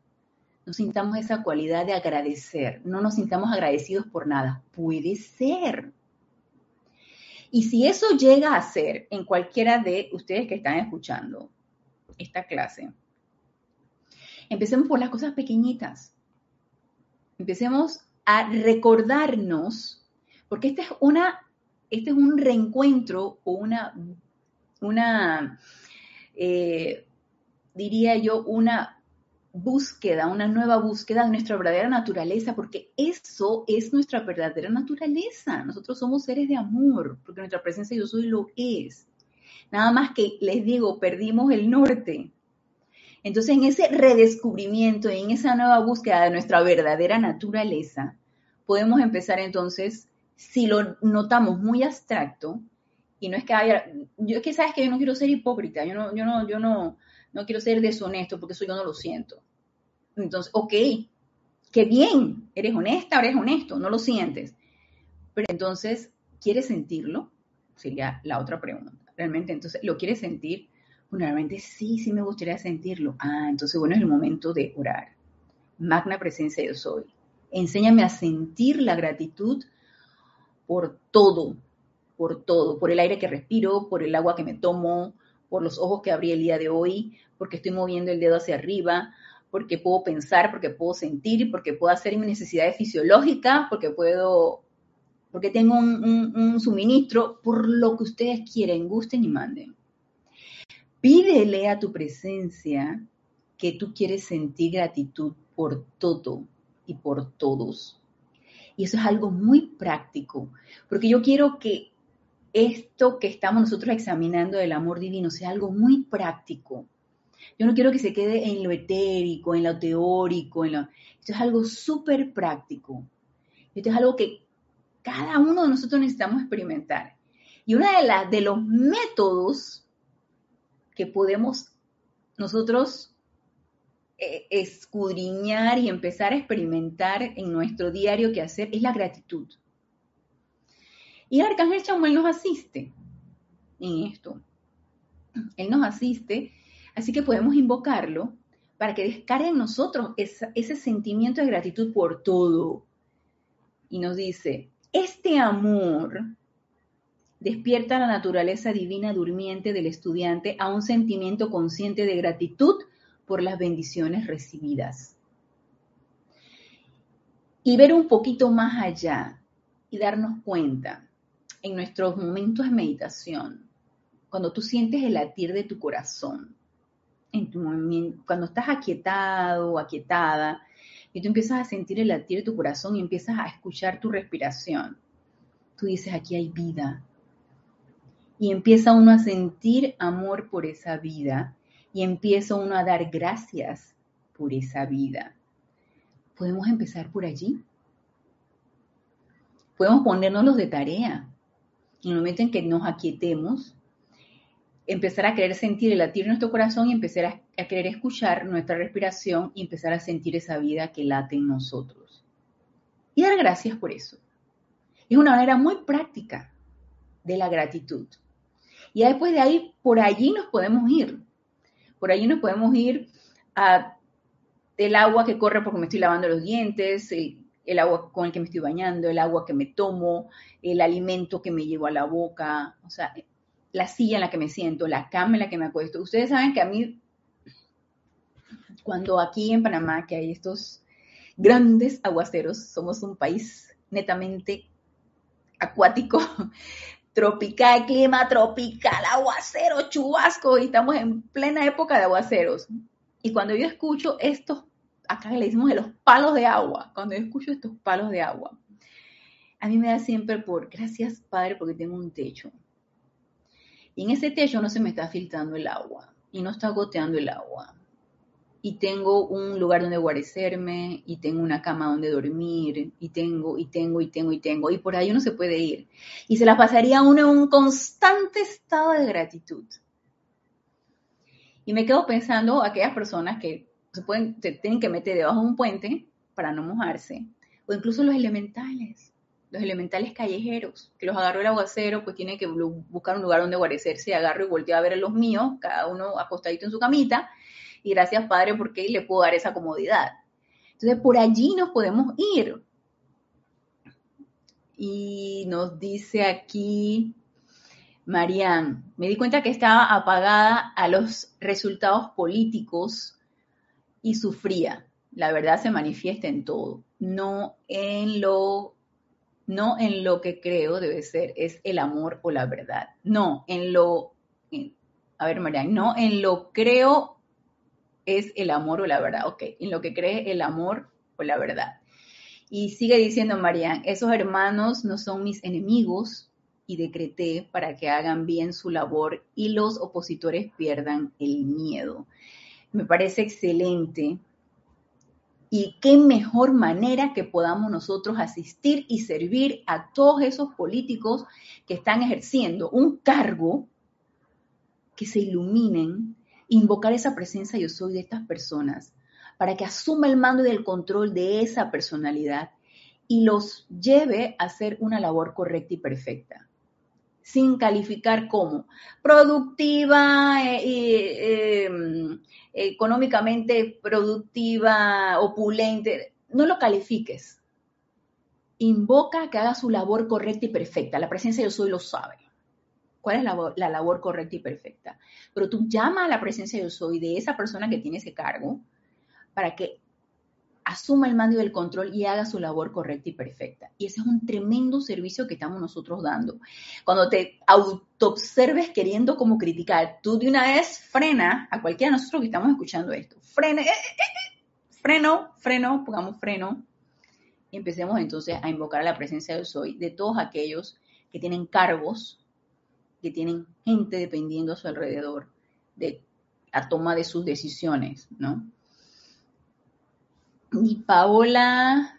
Speaker 1: No sintamos esa cualidad de agradecer. No nos sintamos agradecidos por nada. Puede ser. Y si eso llega a ser en cualquiera de ustedes que están escuchando esta clase, empecemos por las cosas pequeñitas. Empecemos a recordarnos, porque esta es una este es un reencuentro o una, una eh, diría yo, una búsqueda, una nueva búsqueda de nuestra verdadera naturaleza, porque eso es nuestra verdadera naturaleza. Nosotros somos seres de amor, porque nuestra presencia yo soy lo es. Nada más que les digo, perdimos el norte. Entonces, en ese redescubrimiento, en esa nueva búsqueda de nuestra verdadera naturaleza, podemos empezar entonces si lo notamos muy abstracto, y no es que haya, yo es que sabes que yo no quiero ser hipócrita, yo no, yo no, yo no, no quiero ser deshonesto porque eso yo no lo siento. Entonces, ok, qué bien, eres honesta, eres honesto, no lo sientes. Pero entonces, ¿quieres sentirlo? Sería la otra pregunta. Realmente, entonces, ¿lo quieres sentir? Bueno, realmente sí, sí me gustaría sentirlo. Ah, entonces, bueno, es el momento de orar. Magna presencia yo soy. Enséñame a sentir la gratitud por todo, por todo, por el aire que respiro, por el agua que me tomo, por los ojos que abrí el día de hoy, porque estoy moviendo el dedo hacia arriba, porque puedo pensar, porque puedo sentir, porque puedo hacer mis necesidades fisiológicas, porque puedo, porque tengo un, suministro, por lo que ustedes quieren, gusten y manden. Pídele a tu presencia que tú quieres sentir gratitud por todo y por todos. Y eso es algo muy práctico, porque yo quiero que esto que estamos nosotros examinando del amor divino sea algo muy práctico. Yo no quiero que se quede en lo etérico, en lo teórico, en lo... esto es algo súper práctico. Esto es algo que cada uno de nosotros necesitamos experimentar. Y uno de, las de los métodos que podemos nosotros eh, escudriñar y empezar a experimentar en nuestro diario que hacer es la gratitud. Y el Arcángel Chamuel nos asiste en esto. Él nos asiste, así que podemos invocarlo para que descargue en nosotros ese sentimiento de gratitud por todo. Y nos dice, este amor despierta la naturaleza divina durmiente del estudiante a un sentimiento consciente de gratitud por las bendiciones recibidas. Y ver un poquito más allá y darnos cuenta en nuestros momentos de meditación, cuando tú sientes el latir de tu corazón, cuando estás aquietado o aquietada, y tú empiezas a sentir el latir de tu corazón y empiezas a escuchar tu respiración. Tú dices, aquí hay vida. Y empieza uno a sentir amor por esa vida y empieza uno a dar gracias por esa vida. ¿Podemos empezar por allí? Podemos ponernos de tarea. En el momento en que nos aquietemos, empezar a querer sentir el latir de nuestro corazón y empezar a, a, querer escuchar nuestra respiración y empezar a sentir esa vida que late en nosotros. Y dar gracias por eso. Es una manera muy práctica de la gratitud. Y después de ahí, por allí nos podemos ir. Por allí nos podemos ir a el agua que corre porque me estoy lavando los dientes, el agua con el que me estoy bañando, el agua que me tomo, el alimento que me llevo a la boca, o sea, la silla en la que me siento, la cama en la que me acuesto. Ustedes saben que a mí, cuando aquí en Panamá, que hay estos grandes aguaceros, somos un país netamente acuático, [laughs] tropical, clima tropical, aguacero, chubasco, y estamos en plena época de aguaceros. Y cuando yo escucho estos, acá le decimos de los palos de agua, cuando yo escucho estos palos de agua, a mí me da siempre por, gracias Padre, porque tengo un techo. Y en ese techo no se me está filtrando el agua y no está goteando el agua. Y tengo un lugar donde guarecerme y tengo una cama donde dormir y tengo y tengo y tengo y tengo. Y por ahí uno se puede ir. Y se la pasaría uno en un constante estado de gratitud. Y me quedo pensando aquellas personas que se, pueden, se tienen que meter debajo de un puente para no mojarse. O incluso los elementales los elementales callejeros, que los agarró el aguacero, pues tiene que buscar un lugar donde guarecerse, agarro y volteo a ver a los míos, cada uno acostadito en su camita, y gracias Padre porque le puedo dar esa comodidad. Entonces, por allí nos podemos ir. Y nos dice aquí Marian, me di cuenta que estaba apagada a los resultados políticos y sufría. La verdad se manifiesta en todo, no en lo no en lo que creo debe ser, es el amor o la verdad. No, en lo, a ver, Marian, no, en lo creo es el amor o la verdad. Ok, en lo que cree el amor o la verdad. Y sigue diciendo Marian, esos hermanos no son mis enemigos y decreté para que hagan bien su labor y los opositores pierdan el miedo. Me parece excelente y qué mejor manera que podamos nosotros asistir y servir a todos esos políticos que están ejerciendo un cargo, que se iluminen, invocar esa presencia yo soy de estas personas, para que asuma el mando y el control de esa personalidad y los lleve a hacer una labor correcta y perfecta sin calificar como productiva, eh, em, económicamente productiva, opulente, no lo califiques. Invoca que haga su labor correcta y perfecta. La presencia de yo soy lo sabe. ¿Cuál es la, la labor correcta y perfecta? Pero tú llama a la presencia de yo soy de esa persona que tiene ese cargo para que asuma el mando y el control y haga su labor correcta y perfecta. Y ese es un tremendo servicio que estamos nosotros dando. Cuando te autoobserves queriendo como criticar, tú de una vez frena a cualquiera de nosotros que estamos escuchando esto. Frene, eh, eh, eh, freno, freno, pongamos freno. Y empecemos entonces a invocar a la presencia de soy de todos aquellos que tienen cargos, que tienen gente dependiendo a su alrededor de la toma de sus decisiones, ¿no? Y Paola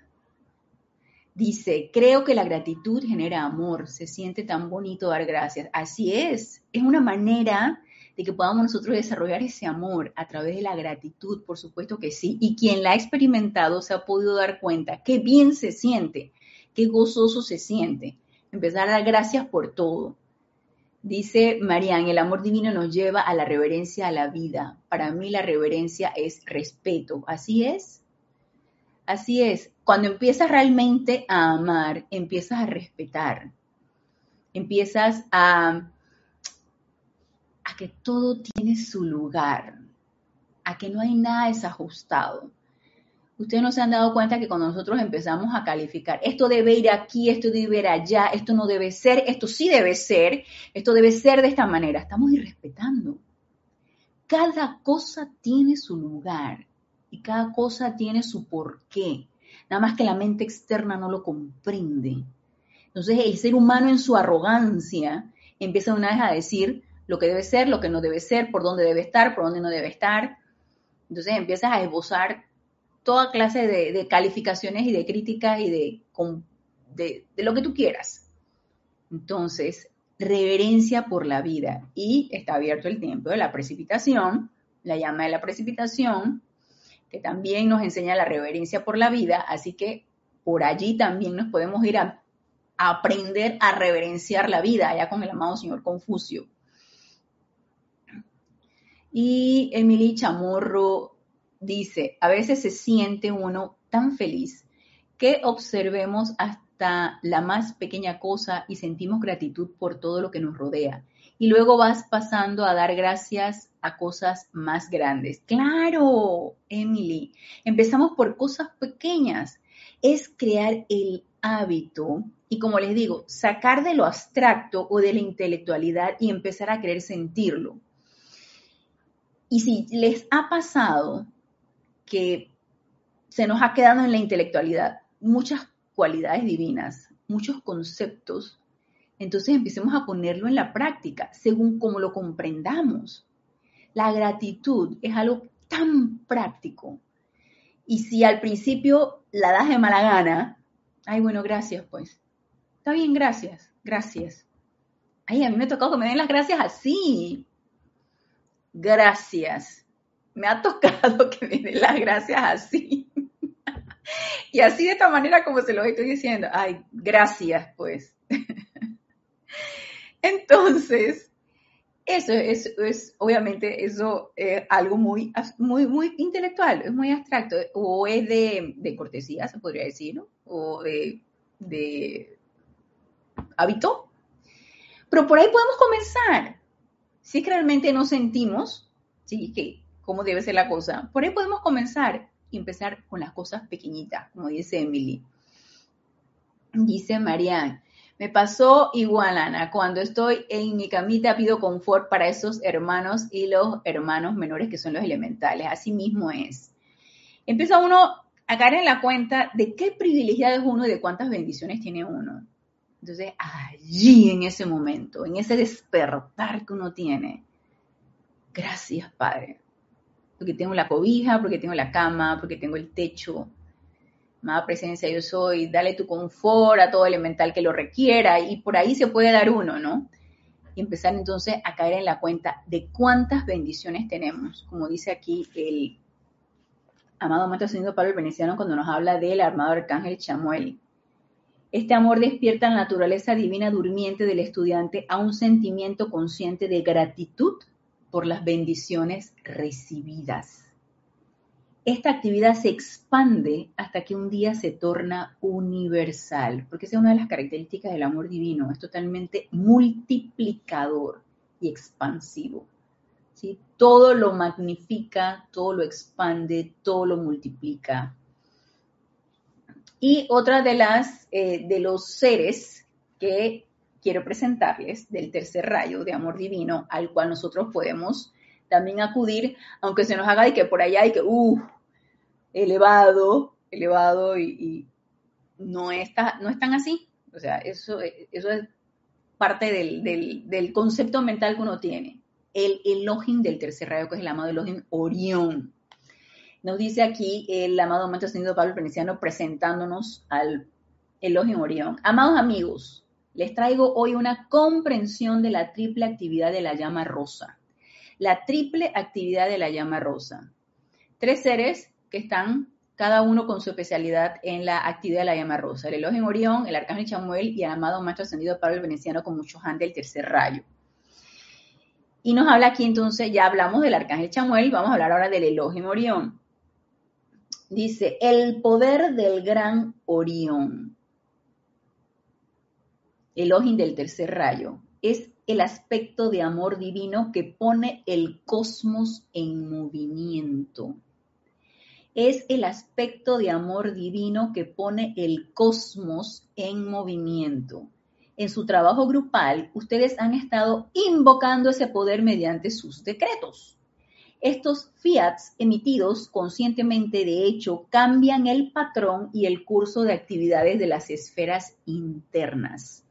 Speaker 1: dice, creo que la gratitud genera amor, se siente tan bonito dar gracias. Así es, es una manera de que podamos nosotros desarrollar ese amor a través de la gratitud, por supuesto que sí. Y quien la ha experimentado se ha podido dar cuenta qué bien se siente, qué gozoso se siente. Empezar a dar gracias por todo. Dice Marian, el amor divino nos lleva a la reverencia a la vida. Para mí la reverencia es respeto. Así es. Así es, cuando empiezas realmente a amar, empiezas a respetar, empiezas a, a que todo tiene su lugar, a que no hay nada desajustado. Ustedes no se han dado cuenta que cuando nosotros empezamos a calificar, esto debe ir aquí, esto debe ir allá, esto no debe ser, esto sí debe ser, esto debe ser de esta manera, estamos irrespetando. Cada cosa tiene su lugar y cada cosa tiene su porqué. Nada más que la mente externa no lo comprende. Entonces el ser humano en su arrogancia empieza una vez a decir lo que debe ser, lo que no debe ser, por dónde debe estar, por dónde no debe estar. Entonces empiezas a esbozar toda clase de, calificaciones y de críticas y de, de lo que tú quieras. Entonces, reverencia por la vida. Y está abierto el tiempo de la precipitación, la llama de la precipitación, que también nos enseña la reverencia por la vida, así que por allí también nos podemos ir a, aprender a reverenciar la vida, allá con el amado señor Confucio. Y Emily Chamorro dice, a veces se siente uno tan feliz que observemos hasta la más pequeña cosa y sentimos gratitud por todo lo que nos rodea. Y luego vas pasando a dar gracias a cosas más grandes. Claro, Emily, empezamos por cosas pequeñas. Es crear el hábito y como les digo, sacar de lo abstracto o de la intelectualidad y empezar a querer sentirlo. Y si les ha pasado que se nos ha quedado en la intelectualidad muchas cualidades divinas, muchos conceptos, entonces empecemos a ponerlo en la práctica según como lo comprendamos. La gratitud es algo tan práctico. Y si al principio la das de mala gana, ay, bueno, gracias, pues. Está bien, gracias, gracias. Ay, a mí me ha tocado que me den las gracias así. Gracias. Me ha tocado [laughs] que me den las gracias así. [laughs] y así de esta manera como se lo estoy diciendo. Ay, gracias, pues. [laughs] [laughs] Entonces, eso es, obviamente, eso es algo muy, muy, muy intelectual, es muy abstracto, o es de, cortesía, se podría decir, o de, de hábito. Pero por ahí podemos comenzar. Si realmente nos sentimos, sí, que cómo debe ser la cosa, por ahí podemos comenzar y empezar con las cosas pequeñitas, como dice Emily. Dice Marianne, me pasó igual, Ana, cuando estoy en mi camita pido confort para esos hermanos y los hermanos menores que son los elementales. Así mismo es. Empieza uno a caer en la cuenta de qué privilegiado es uno y de cuántas bendiciones tiene uno. Entonces, allí en ese momento, en ese despertar que uno tiene, gracias, Padre, porque tengo la cobija, porque tengo la cama, porque tengo el techo, Amada presencia, yo soy, dale tu confort a todo elemental que lo requiera y por ahí se puede dar uno, ¿no? Y empezar entonces a caer en la cuenta de cuántas bendiciones tenemos, como dice aquí el amado Maestro Ascendido Pablo el Veneciano cuando nos habla del armado arcángel Chamuel. Este amor despierta la naturaleza divina durmiente del estudiante a un sentimiento consciente de gratitud por las bendiciones recibidas esta actividad se expande hasta que un día se torna universal, porque esa es una de las características del amor divino, es totalmente multiplicador y expansivo. ¿sí? Todo lo magnifica, todo lo expande, todo lo multiplica. Y otra de las eh, de los seres que quiero presentarles del tercer rayo de amor divino, al cual nosotros podemos también acudir, aunque se nos haga y que por allá hay que, uh, elevado, elevado y, no, está, no es tan así. O sea, eso, eso es parte del, concepto mental que uno tiene. El Elohim del tercer rayo, que es el amado Elohim Orión. Nos dice aquí el amado Maestro Ascendido Pablo Veneciano presentándonos al Elohim Orión. Amados amigos, les traigo hoy una comprensión de la triple actividad de la llama rosa. La triple actividad de la llama rosa. Tres seres que están cada uno con su especialidad en la actividad de la llama rosa. El elogio en Orión, el arcángel Chamuel y el amado maestro ascendido Pablo el Veneciano con muchos antes del tercer rayo. Y nos habla aquí entonces, ya hablamos del arcángel Chamuel, vamos a hablar ahora del elogio en Orión. Dice, el poder del gran Orión, elogio del tercer rayo, es el aspecto de amor divino que pone el cosmos en movimiento es el aspecto de amor divino que pone el cosmos en movimiento. En su trabajo grupal, ustedes han estado invocando ese poder mediante sus decretos. Estos fiats emitidos conscientemente, de hecho, cambian el patrón y el curso de actividades de las esferas internas.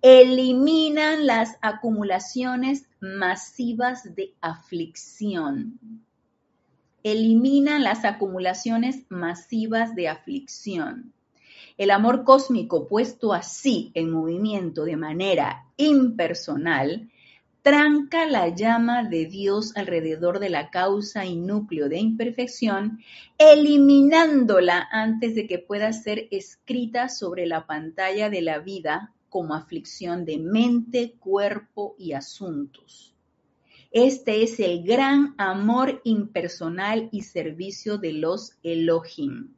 Speaker 1: Eliminan las acumulaciones masivas de aflicción. Eliminan las acumulaciones masivas de aflicción. El amor cósmico puesto así en movimiento de manera impersonal tranca la llama de Dios alrededor de la causa y núcleo de imperfección, eliminándola antes de que pueda ser escrita sobre la pantalla de la vida como aflicción de mente, cuerpo y asuntos. Este es el gran amor impersonal y servicio de los Elohim.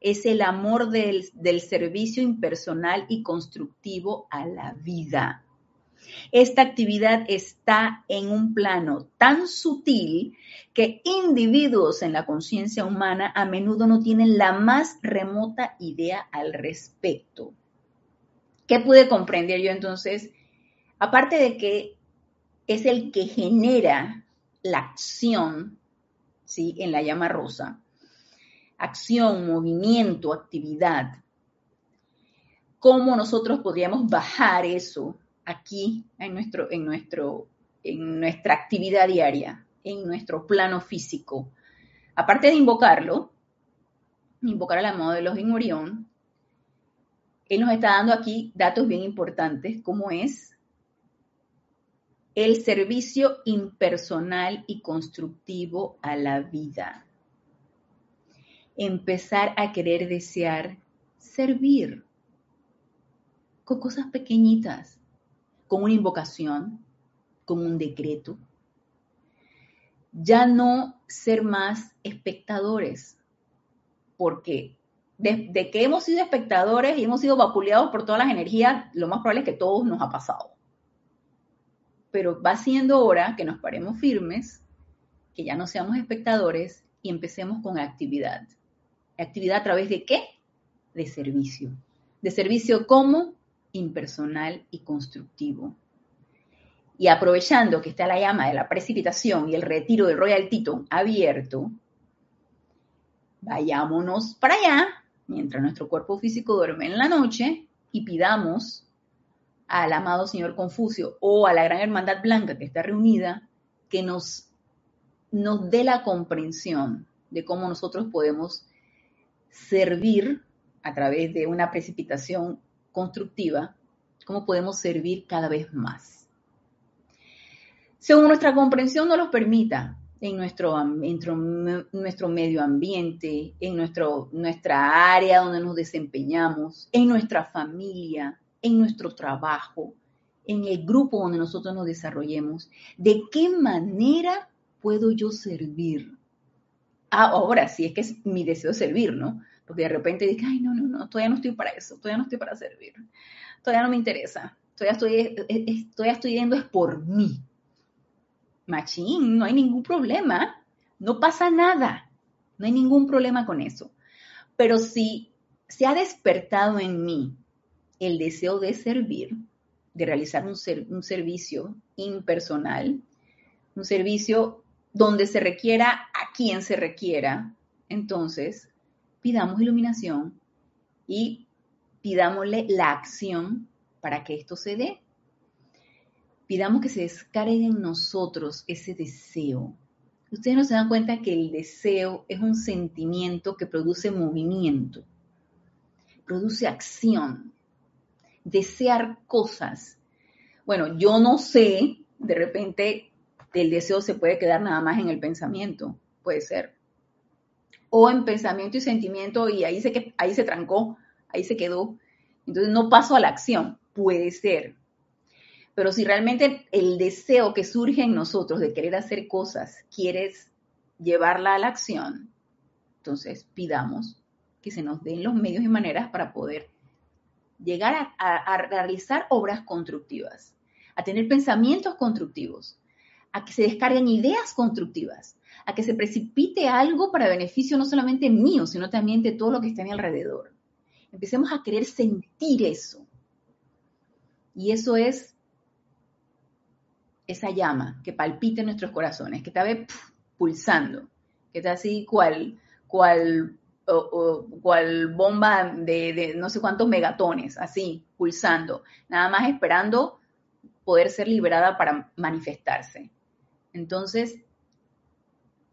Speaker 1: Es el amor del, del servicio impersonal y constructivo a la vida. Esta actividad está en un plano tan sutil que individuos en la conciencia humana a menudo no tienen la más remota idea al respecto. ¿Qué pude comprender yo entonces? Aparte de que es el que genera la acción, ¿sí? En la llama rosa. Acción, movimiento, actividad. ¿Cómo nosotros podríamos bajar eso aquí en, nuestro, en, nuestro, en nuestra actividad diaria, en nuestro plano físico. Aparte de invocarlo, invocar al amado de los en Orión, él nos está dando aquí datos bien importantes, como es el servicio impersonal y constructivo a la vida. Empezar a querer desear servir con cosas pequeñitas, con una invocación, con un decreto. Ya no ser más espectadores, porque de, que hemos sido espectadores y hemos sido vapuleados por todas las energías, lo más probable es que todos nos ha pasado. Pero va siendo hora que nos paremos firmes, que ya no seamos espectadores y empecemos con actividad. ¿Actividad a través de qué? De servicio. ¿De servicio cómo? impersonal y constructivo. Y aprovechando que está la llama de la precipitación y el retiro del Royal Teton abierto, vayámonos para allá mientras nuestro cuerpo físico duerme en la noche y pidamos al amado Señor Confucio o a la Gran Hermandad Blanca que está reunida que nos, nos dé la comprensión de cómo nosotros podemos servir a través de una precipitación constructiva, cómo podemos servir cada vez más. Según nuestra comprensión nos lo permita, en nuestro, nuestro medio ambiente, en nuestro, nuestra área donde nos desempeñamos, en nuestra familia, en nuestro trabajo, en el grupo donde nosotros nos desarrollemos. ¿De qué manera puedo yo servir? Ah, ahora, sí es que es mi deseo servir, ¿no? Porque de repente digo, ay, no, no, no, todavía no estoy para eso, todavía no estoy para servir, todavía no me interesa, todavía estoy, eh, eh, todavía estoy yendo es por mí. Machín, no hay ningún problema, no pasa nada, no hay ningún problema con eso. Pero si se ha despertado en mí el deseo de servir, de realizar un, servicio impersonal, un servicio donde se requiera a quien se requiera, entonces pidamos iluminación y pidámosle la acción para que esto se dé. Pidamos que se descargue en nosotros ese deseo. Ustedes no se dan cuenta que el deseo es un sentimiento que produce movimiento, produce acción, desear cosas. Bueno, yo no sé, de repente el deseo se puede quedar nada más en el pensamiento, puede ser o en pensamiento y sentimiento y ahí se, ahí se trancó, ahí se quedó. Entonces no paso a la acción, puede ser. Pero si realmente el deseo que surge en nosotros de querer hacer cosas, quieres llevarla a la acción, entonces pidamos que se nos den los medios y maneras para poder llegar a realizar obras constructivas, a tener pensamientos constructivos, a que se descarguen ideas constructivas, a que se precipite algo para beneficio no solamente mío, sino también de todo lo que está a mi alrededor. Empecemos a querer sentir eso. Y eso es esa llama que palpita en nuestros corazones, que vez pulsando, que está así cual, cual, cual bomba de, de no sé cuántos megatones, así, pulsando, nada más esperando poder ser liberada para manifestarse. Entonces,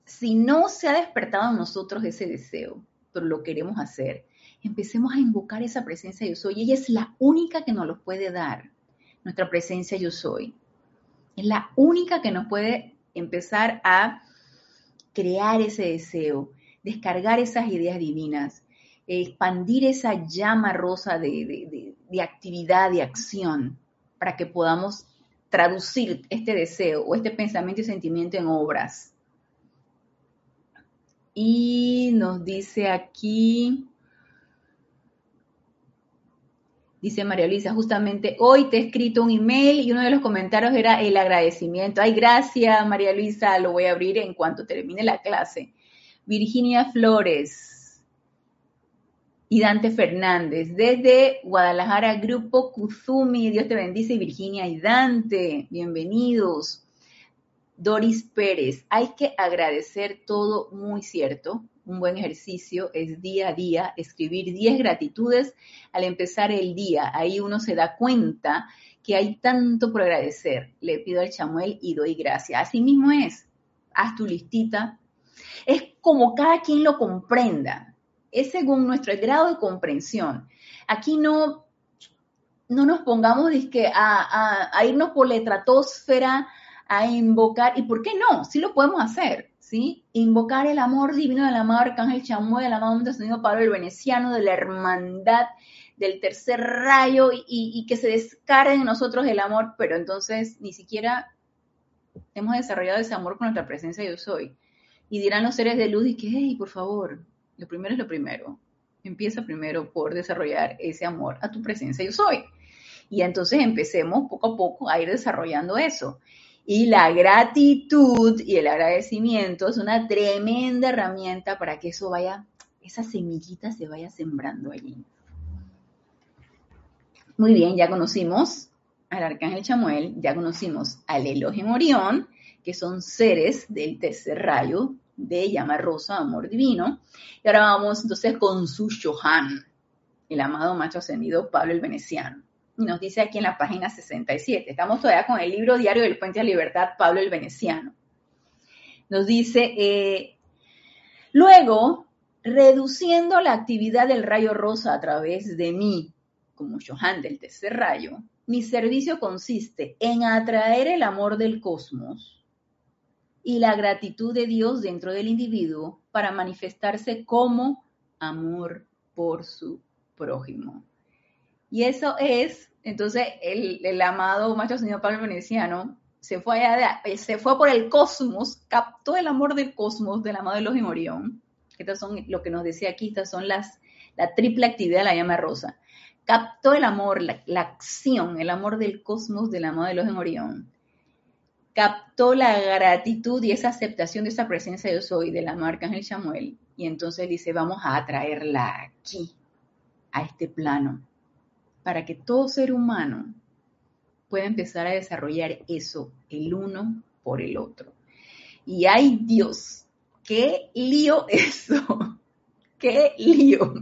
Speaker 1: si no se ha despertado en nosotros ese deseo, pero lo queremos hacer, empecemos a invocar esa presencia yo soy. Ella es la única que nos lo puede dar, nuestra presencia yo soy. Es la única que nos puede empezar a crear ese deseo, descargar esas ideas divinas, expandir esa llama rosa de, de actividad, de acción, para que podamos traducir este deseo o este pensamiento y sentimiento en obras. Y nos dice aquí, dice María Luisa, justamente hoy te he escrito un email y uno de los comentarios era el agradecimiento. Ay, gracias María Luisa, lo voy a abrir en cuanto termine la clase. Virginia Flores, y Dante Fernández. Desde Guadalajara, Grupo Kuzumi, Dios te bendice, Virginia y Dante, bienvenidos. Doris Pérez, hay que agradecer todo muy cierto. Un buen ejercicio es día a día escribir 10 gratitudes al empezar el día. Ahí uno se da cuenta que hay tanto por agradecer. Le pido al Chamuel y doy gracias. Así mismo es. Haz tu listita. Es como cada quien lo comprenda es según nuestro grado de comprensión. Aquí no, no nos pongamos a, a, irnos por la estratosfera, a invocar, ¿y por qué no? Sí lo podemos hacer, ¿sí? Invocar el amor divino del amado Arcángel Chamuel, del amado Señor Pablo el Veneciano, de la hermandad del tercer rayo y, y, que se descargue en nosotros el amor, pero entonces ni siquiera hemos desarrollado ese amor con nuestra presencia yo soy. Y dirán los seres de luz y que, hey, por favor, lo primero es lo primero. Empieza primero por desarrollar ese amor a tu presencia yo soy. Y entonces empecemos poco a poco a ir desarrollando eso. Y la gratitud y el agradecimiento es una tremenda herramienta para que eso vaya, esa semillita se vaya sembrando allí. Muy bien, ya conocimos al arcángel Chamuel, ya conocimos al Elohim Orión, que son seres del tercer rayo, de llama rosa, amor divino. Y ahora vamos entonces con su Shohan, el amado macho ascendido Pablo el Veneciano. Y nos dice aquí en la página 67, estamos todavía con el libro diario del Puente de Libertad, Pablo el Veneciano. Nos dice, eh, luego, reduciendo la actividad del rayo rosa a través de mí, como Shohan del tercer rayo, mi servicio consiste en atraer el amor del cosmos y la gratitud de Dios dentro del individuo para manifestarse como amor por su prójimo. Y eso es, entonces, el, amado maestro señor Pablo Veneciano se fue, allá se fue por el cosmos, captó el amor del cosmos del amado Elohim Orión. Estas son lo que nos decía aquí, estas son las, la triple actividad de la llama rosa. Captó el amor, la, la acción, el amor del cosmos del amado Elohim Orión captó la gratitud y esa aceptación de esa presencia de yo soy de la marca Ángel Samuel y entonces dice, vamos a atraerla aquí, a este plano, para que todo ser humano pueda empezar a desarrollar eso, el uno por el otro. Y ay Dios, qué lío [laughs] eso, qué lío,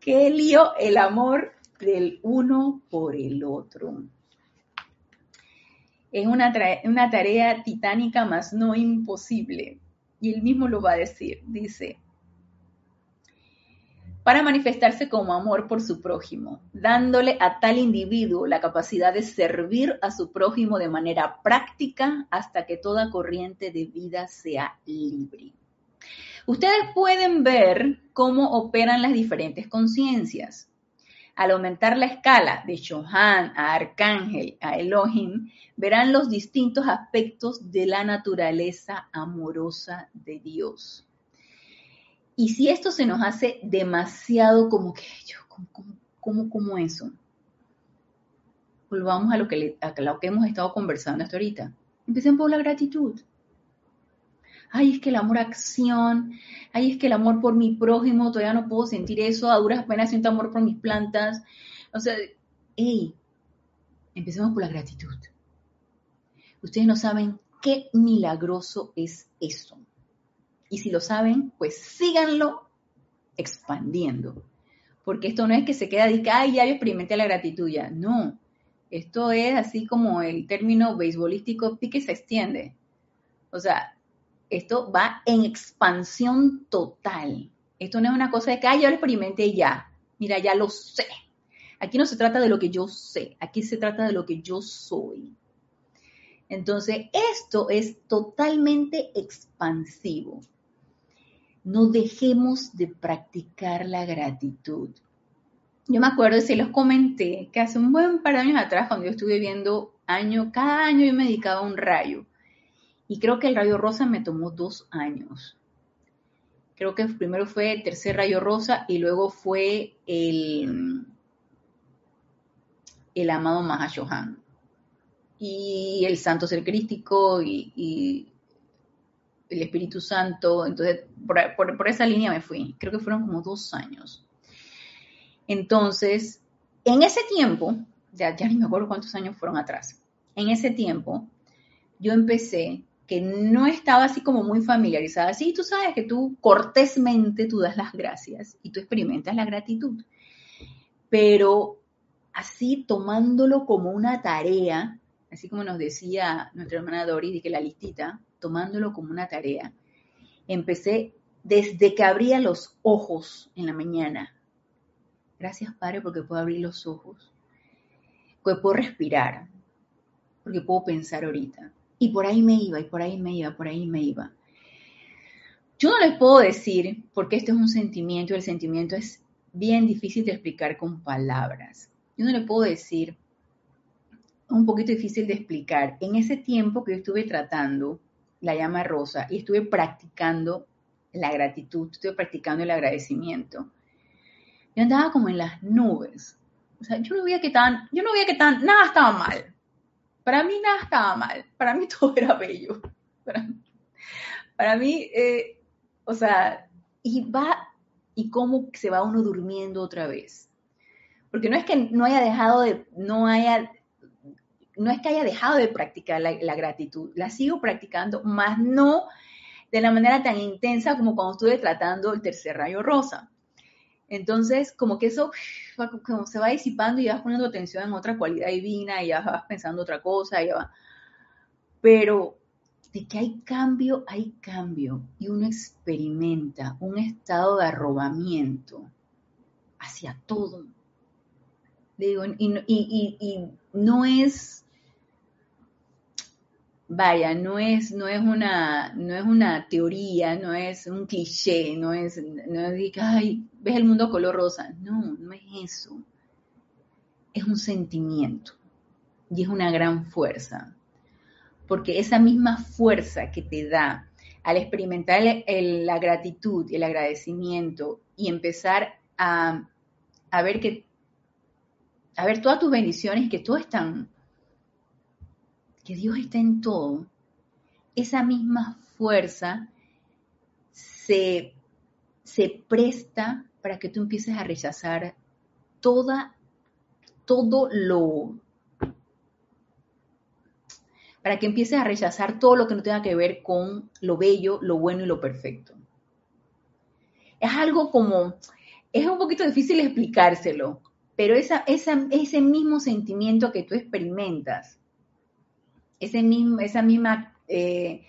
Speaker 1: qué lío el amor del uno por el otro. Es una, tarea titánica, más no imposible. Y él mismo lo va a decir. Dice, para manifestarse como amor por su prójimo, dándole a tal individuo la capacidad de servir a su prójimo de manera práctica hasta que toda corriente de vida sea libre. Ustedes pueden ver cómo operan las diferentes conciencias. Al aumentar la escala de Shohan a Arcángel a Elohim, verán los distintos aspectos de la naturaleza amorosa de Dios. Y si esto se nos hace demasiado como que yo, ¿cómo, cómo, eso? Volvamos a lo, que a lo que hemos estado conversando hasta ahorita. Empecemos por la gratitud ay, es que el amor acción, ay, es que el amor por mi prójimo, todavía no puedo sentir eso, a duras penas siento amor por mis plantas. O sea, hey, empecemos por la gratitud. Ustedes no saben qué milagroso es eso. Y si lo saben, pues síganlo expandiendo. Porque esto no es que se queda de que, ay, ya yo experimenté la gratitud ya. No. Esto es así como el término beisbolístico pique se extiende. O sea, esto va en expansión total. Esto no es una cosa de que, yo lo experimenté ya. Mira, ya lo sé. Aquí no se trata de lo que yo sé, aquí se trata de lo que yo soy. Entonces, esto es totalmente expansivo. No dejemos de practicar la gratitud. Yo me acuerdo, se los comenté, que hace un buen par de años atrás, cuando yo estuve viendo año, cada año yo me dedicaba a un rayo. Y creo que el rayo rosa me tomó dos años. Creo que primero fue el tercer rayo rosa y luego fue el, el amado Mahashohan. Y el santo ser crístico y, el Espíritu Santo. Entonces, por, esa línea me fui. Creo que fueron como dos años. Entonces, en ese tiempo, ya ni me acuerdo cuántos años fueron atrás, en ese tiempo yo empecé que no estaba así como muy familiarizada. Sí, tú sabes que tú cortésmente tú das las gracias y tú experimentas la gratitud, pero así tomándolo como una tarea, así como nos decía nuestra hermana Doris, de que la listita, tomándolo como una tarea, empecé desde que abría los ojos en la mañana. Gracias, Padre, porque puedo abrir los ojos, porque puedo respirar, porque puedo pensar ahorita y por ahí me iba, y por ahí me iba, por ahí me iba. Yo no les puedo decir, porque esto es un sentimiento, y el sentimiento es bien difícil de explicar con palabras. Yo no les puedo decir, un poquito difícil de explicar. En ese tiempo que yo estuve tratando la llama rosa y estuve practicando la gratitud, estuve practicando el agradecimiento, yo andaba como en las nubes. O sea, yo no veía que tan, yo no veía que tan, nada estaba mal. Para mí nada estaba mal, para mí [laughs] todo era bello. Para, mí, eh, o sea, y va, y cómo se va uno durmiendo otra vez. Porque no es que no haya dejado de, no haya, no es que haya dejado de practicar la, la gratitud, la sigo practicando, más no de la manera tan intensa como cuando estuve tratando el tercer rayo rosa. Entonces, como que eso como se va disipando y vas poniendo atención en otra cualidad divina y ya vas pensando otra cosa, ya va. Pero de que hay cambio, hay cambio. Y uno experimenta un estado de arrobamiento hacia todo. Digo, y no es vaya, no es, no es una, no es una teoría, no es un cliché, no es, no es ves el mundo color rosa. No, no es eso. Es un sentimiento y es una gran fuerza. Porque esa misma fuerza que te da al experimentar la gratitud y el agradecimiento y empezar a, a ver que, a ver todas tus bendiciones que todo están que Dios está en todo, esa misma fuerza se, se presta para que tú empieces a rechazar toda, todo lo, para que empieces a rechazar todo lo que no tenga que ver con lo bello, lo bueno y lo perfecto. Es algo como, es un poquito difícil explicárselo, pero esa, ese mismo sentimiento que tú experimentas ese mismo, esa misma eh,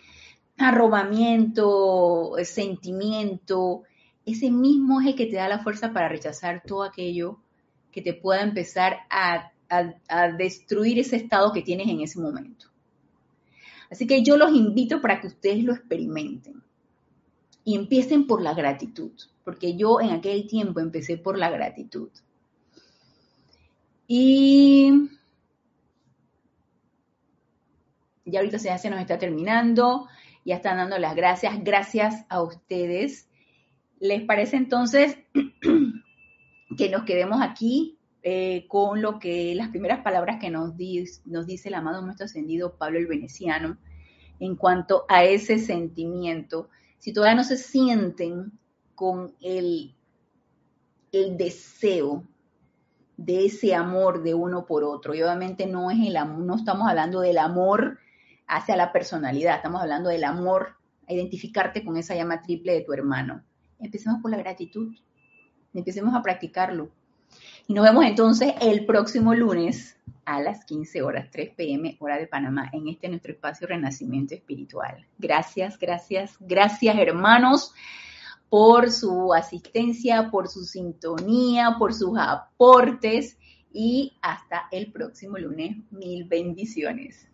Speaker 1: arrobamiento, sentimiento, ese mismo es el que te da la fuerza para rechazar todo aquello que te pueda empezar a, destruir ese estado que tienes en ese momento. Así que yo los invito para que ustedes lo experimenten y empiecen por la gratitud, porque yo en aquel tiempo empecé por la gratitud. Y ya ahorita se nos está terminando, ya están dando las gracias, gracias a ustedes. ¿Les parece entonces [clears throat] que nos quedemos aquí eh, con lo que las primeras palabras que nos, nos dice el amado nuestro ascendido Pablo el Veneciano en cuanto a ese sentimiento? Si todavía no se sienten con el, el deseo de ese amor de uno por otro, y obviamente no es el amor, no estamos hablando del amor hacia la personalidad, estamos hablando del amor, a identificarte con esa llama triple de tu hermano. Empecemos por la gratitud, empecemos a practicarlo. Y nos vemos entonces el próximo lunes a las 15 horas, 3 pm, hora de Panamá, en este nuestro espacio Renacimiento Espiritual. Gracias, gracias, gracias hermanos por su asistencia, por su sintonía, por sus aportes y hasta el próximo lunes. Mil bendiciones.